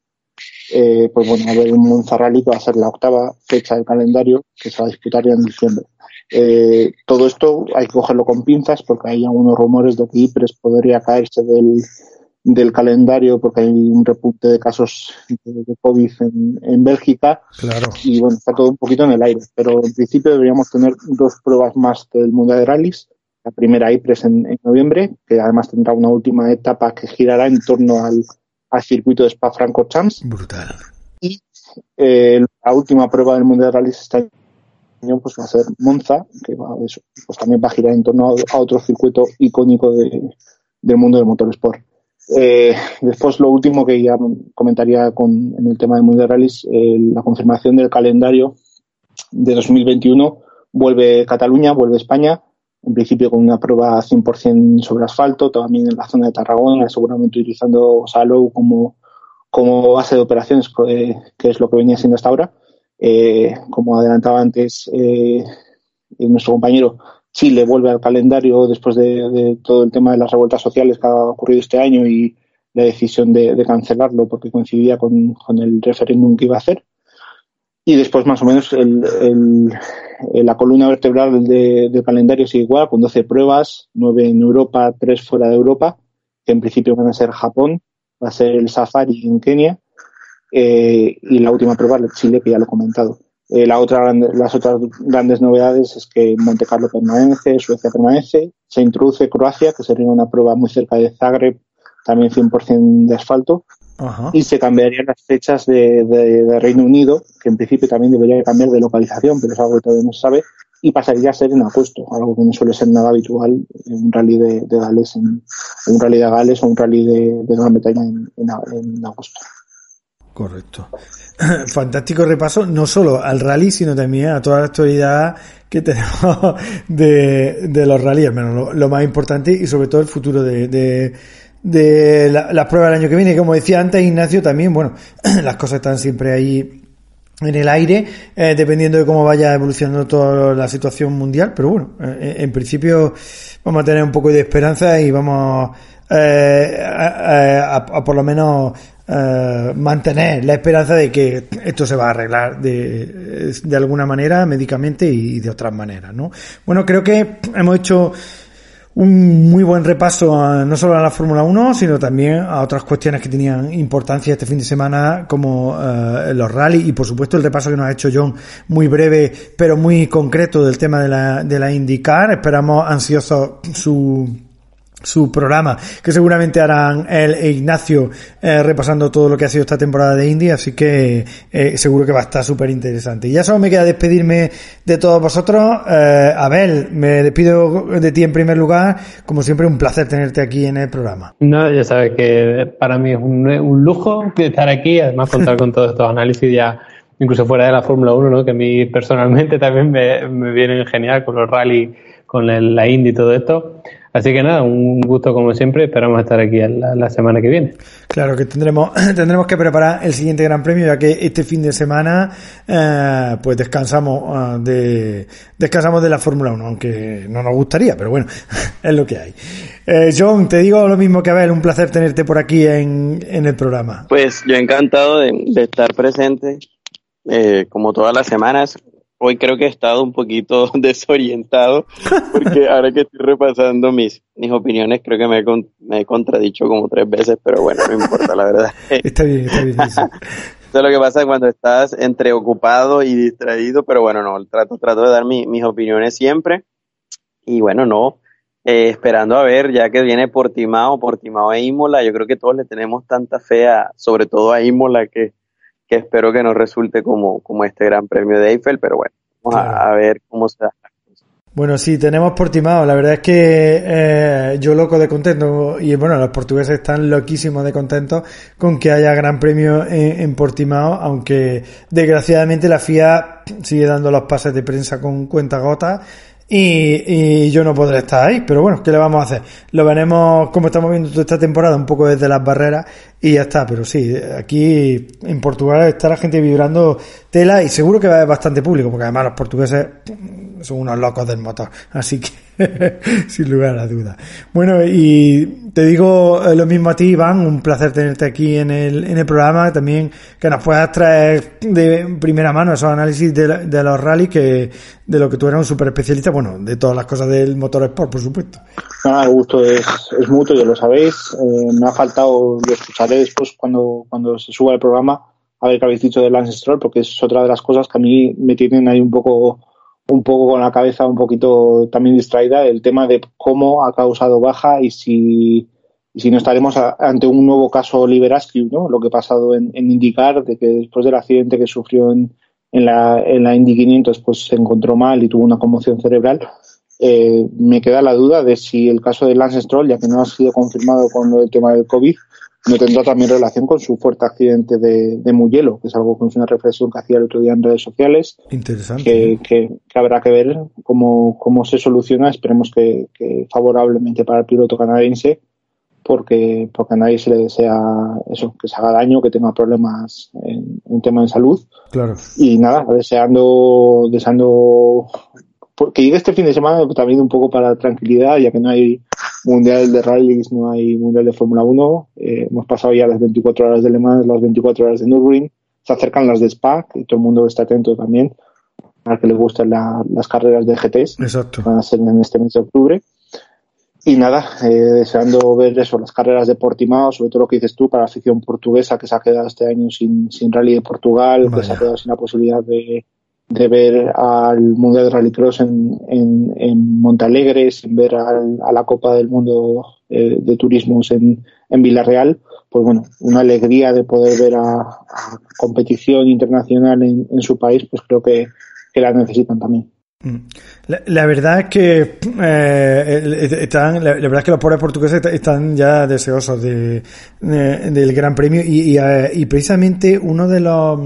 Eh, pues bueno, a ver un Monza Rally que va a ser la octava fecha del calendario que se va a disputar ya en diciembre. Eh, todo esto hay que cogerlo con pinzas porque hay algunos rumores de que Ypres podría caerse del, del calendario porque hay un repunte de casos de, COVID en, en, Bélgica. Claro. Y bueno, está todo un poquito en el aire. Pero en principio deberíamos tener dos pruebas más del Mundial de Rallys la primera IPRES en, en, noviembre, que además tendrá una última etapa que girará en torno al, al circuito de Spa-Francorchamps. Brutal. Y eh, la última prueba del Mundial de Rallys este año pues va a ser Monza, que va, eso, pues también va a girar en torno a, otro circuito icónico de, del mundo del motorsport. Eh, después, lo último que ya comentaría con, en el tema del Mundial de Rallys, eh, la confirmación del calendario de 2021. Vuelve Cataluña, vuelve España, en principio con una prueba 100% sobre asfalto, también en la zona de Tarragona, seguramente utilizando Salou como, como base de operaciones, eh, que es lo que venía siendo hasta ahora. Eh, como adelantaba antes eh, nuestro compañero, Chile vuelve al calendario después de, todo el tema de las revueltas sociales que ha ocurrido este año y la decisión de, cancelarlo porque coincidía con, con el referéndum que iba a hacer y después más o menos el, el, la columna vertebral de, del calendario sigue igual, con 12 pruebas, 9 en Europa, 3 fuera de Europa, que en principio van a ser Japón, va a ser el Safari en Kenia, eh, y la última prueba, Chile, que ya lo he comentado. Eh, la otra, las otras grandes novedades es que Monte Carlo permanece, Suecia permanece, se introduce Croacia, que sería una prueba muy cerca de Zagreb, también 100% de asfalto, y se cambiarían las fechas de, de, Reino Unido, que en principio también debería cambiar de localización, pero es algo que todavía no se sabe, y pasaría a ser en agosto, algo que no suele ser nada habitual en un rally de, de Gales, en, un rally de Gales o un rally de, de Gran Bretaña en, en, agosto. Correcto. Fantástico repaso, no solo al rally, sino también a toda la actualidad que tenemos de, de los rallies, menos lo, lo, más importante y sobre todo el futuro de, de de las la pruebas del año que viene. Como decía antes Ignacio, también, bueno, las cosas están siempre ahí en el aire, eh, dependiendo de cómo vaya evolucionando toda la situación mundial, pero bueno, eh, en principio vamos a tener un poco de esperanza y vamos eh, a, a, por lo menos mantener la esperanza de que esto se va a arreglar de, de alguna manera médicamente y de otras maneras, ¿no? Bueno, creo que hemos hecho un muy buen repaso no solo a la Fórmula 1, sino también a otras cuestiones que tenían importancia este fin de semana, como eh, los rallies y por supuesto el repaso que nos ha hecho John, muy breve pero muy concreto del tema de la, de la IndyCar. Esperamos ansiosos su su programa, que seguramente harán él e Ignacio eh, repasando todo lo que ha sido esta temporada de Indy, así que eh, seguro que va a estar súper interesante. Y ya solo me queda despedirme de todos vosotros. Eh, Abel, me despido de ti en primer lugar. Como siempre, un placer tenerte aquí en el programa. No, ya sabes que para mí es un, lujo estar aquí, además contar con todos estos análisis ya incluso fuera de la Fórmula 1, ¿no? que a mí personalmente también me, me vienen genial con los rally, con la Indy todo esto. Así que nada, un gusto como siempre. Esperamos estar aquí la, semana que viene. Claro que tendremos tendremos que preparar el siguiente Gran Premio, ya que este fin de semana eh, pues descansamos ah, de descansamos de la Fórmula 1, aunque no nos gustaría, pero bueno, es lo que hay. Eh, John, te digo lo mismo que Abel, un placer tenerte por aquí en, en el programa. Pues yo encantado de, estar presente, eh, como todas las semanas hoy creo que he estado un poquito desorientado porque ahora que estoy repasando mis, mis opiniones creo que me he, me he contradicho como tres veces, pero bueno, no importa, la verdad. Está bien, está bien. Eso. es lo que pasa cuando estás entre ocupado y distraído, pero bueno, no, trato, trato de dar mis opiniones siempre. Y bueno, no, eh, esperando a ver, ya que viene Portimao, Portimao e Imola, yo creo que todos le tenemos tanta fe, a, sobre todo a Imola, que que espero que no resulte como, como este gran premio de Eiffel, pero bueno, vamos a, ver cómo se da. Bueno, sí, tenemos Portimao. La verdad es que eh, yo loco de contento y bueno, los portugueses están loquísimos de contentos con que haya gran premio en, en Portimao, aunque desgraciadamente la FIA sigue dando los pases de prensa con cuenta gota y, y, yo no podré estar ahí, pero bueno, ¿qué le vamos a hacer? Lo veremos como estamos viendo toda esta temporada, un poco desde las barreras y ya está, pero sí, aquí en Portugal está la gente vibrando tela y seguro que va a haber bastante público, porque además los portugueses son unos locos del motor, así que sin lugar a duda. Bueno, y te digo eh, lo mismo a ti, Iván, un placer tenerte aquí en el, en el programa, también que nos puedas traer de primera mano esos análisis de, de los rallies, que de lo que tú eras un super especialista, bueno, de todas las cosas del motor sport, por supuesto. Nada, el gusto es, es ya lo sabéis, eh, me ha faltado, lo después cuando, cuando se suba el programa, a ver qué habéis dicho del Lance Stroll, porque es otra de las cosas que a mí me tienen ahí un poco un poco con la cabeza un poquito también distraída el tema de cómo ha causado baja y si, si no estaremos ante un nuevo caso Liberaski, ¿no? Lo que ha pasado en, en indicar de que después del accidente que sufrió en, en la, en la Indy 500 pues se encontró mal y tuvo una conmoción cerebral. Eh, me queda la duda de si el caso de Lance Stroll, ya que no ha sido confirmado con el tema del COVID, no tendrá también relación con su fuerte accidente de, de Mugello, que es algo que es una reflexión que hacía el otro día en redes sociales. Interesante. Que, que, habrá que ver cómo, cómo se soluciona. Esperemos que, que, favorablemente para el piloto canadiense, porque, porque a nadie se le desea eso, que se haga daño, que tenga problemas en, en tema de salud. Claro. Y nada, deseando, deseando que llegue este fin de semana también un poco para tranquilidad, ya que no hay mundial de rallies, no hay mundial de Fórmula 1. Eh, hemos pasado ya las 24 horas de Le Mans, las 24 horas de Nürburgring. Se acercan las de Spa, y todo el mundo está atento también a que le gusten la, las carreras de GTs. Exacto. Van a ser en este mes de octubre. Y nada, eh, deseando ver eso, las carreras de Portimao, sobre todo lo que dices tú, para la afición portuguesa que se ha quedado este año sin, sin rally de Portugal, Vaya. que se ha quedado sin la posibilidad de, de ver al Mundial de Rallycross en, en, en Montalegre, sin ver al, a la Copa del Mundo de Turismos en, en Villarreal, pues bueno, una alegría de poder ver a, competición internacional en, en, su país, pues creo que, que la necesitan también. La, la, verdad es que eh, están, la, verdad es que los pobres portugueses están ya deseosos de, de del Gran Premio y, y, eh, y precisamente uno de los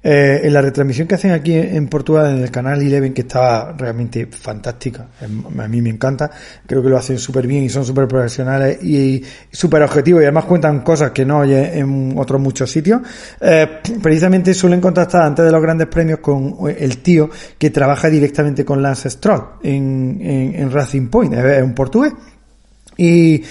eh, en la retransmisión que hacen aquí en Portugal, en el canal Eleven, que estaba realmente fantástica, a mí me encanta, creo que lo hacen súper bien y son súper profesionales y, súper objetivos y además cuentan cosas que no hay en otros muchos sitios. Eh, precisamente suelen contactar antes de los grandes premios con el tío que trabaja directamente con Lance Stroll en, en Racing Point, es un portugués Y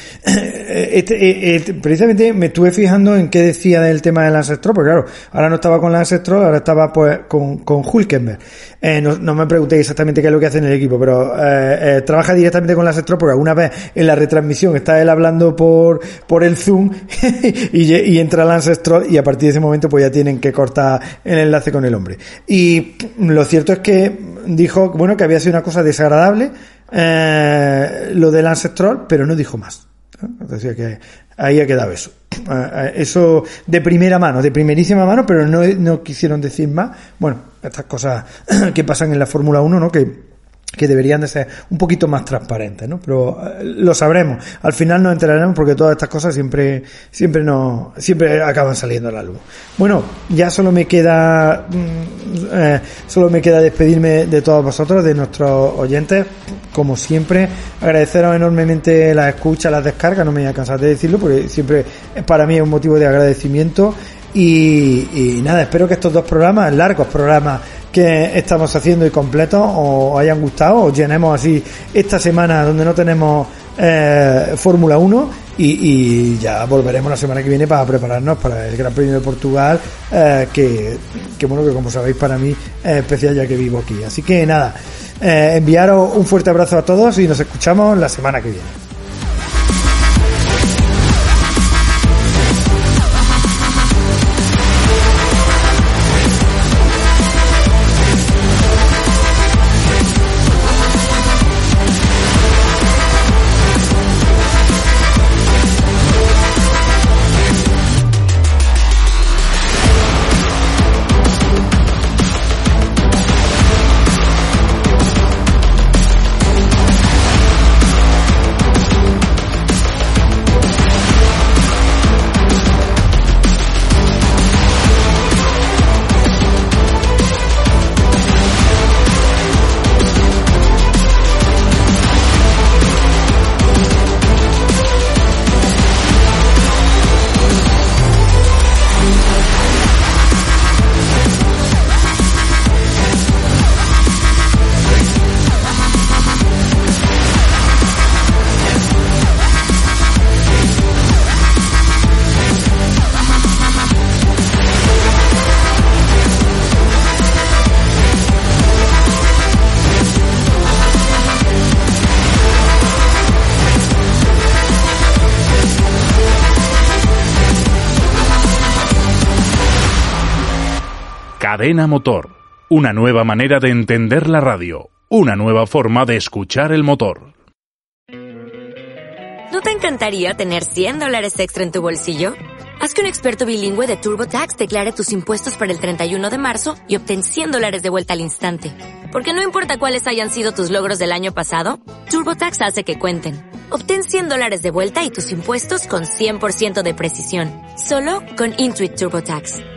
este, este, precisamente me estuve fijando en qué decía del tema del ancestro, porque claro, ahora no estaba con el ancestro, ahora estaba pues con, con Hulkenberg. Eh, no, me preguntéis exactamente qué es lo que hace en el equipo, pero eh, eh, trabaja directamente con el ancestro porque alguna vez en la retransmisión está él hablando por, por el Zoom y, y, entra el ancestro y a partir de ese momento pues ya tienen que cortar el enlace con el hombre. Y lo cierto es que dijo, bueno, que había sido una cosa desagradable, eh, lo del ancestral, pero no dijo más. Decía que ahí ha quedado eso. Eh, eh, eso de primera mano, de primerísima mano, pero no, no quisieron decir más. Bueno, estas cosas que pasan en la Fórmula 1, ¿no? Que que deberían de ser un poquito más transparentes, ¿no? Pero eh, lo sabremos. Al final nos enteraremos porque todas estas cosas siempre, siempre no, siempre acaban saliendo a la luz. Bueno, ya solo me queda, mm, eh, solo me queda despedirme de todos vosotros, de nuestros oyentes. Como siempre, agradeceros enormemente la escucha, las descargas, no me voy a cansar de decirlo porque siempre para mí es un motivo de agradecimiento. Y nada, espero que estos dos programas, largos programas, que estamos haciendo y completos os hayan gustado, os llenemos así esta semana donde no tenemos eh, Fórmula 1 y, ya volveremos la semana que viene para prepararnos para el Gran Premio de Portugal, eh, que, que, bueno, que como sabéis para mí es especial ya que vivo aquí. Así que nada, eh, enviaros un fuerte abrazo a todos y nos escuchamos la semana que viene. Cadena Motor. Una nueva manera de entender la radio. Una nueva forma de escuchar el motor. ¿No te encantaría tener 100 dólares extra en tu bolsillo? Haz que un experto bilingüe de TurboTax declare tus impuestos para el 31 de marzo y obtén 100 dólares de vuelta al instante. Porque no importa cuáles hayan sido tus logros del año pasado, TurboTax hace que cuenten. Obtén 100 dólares de vuelta y tus impuestos con 100% de precisión. Solo con Intuit TurboTax.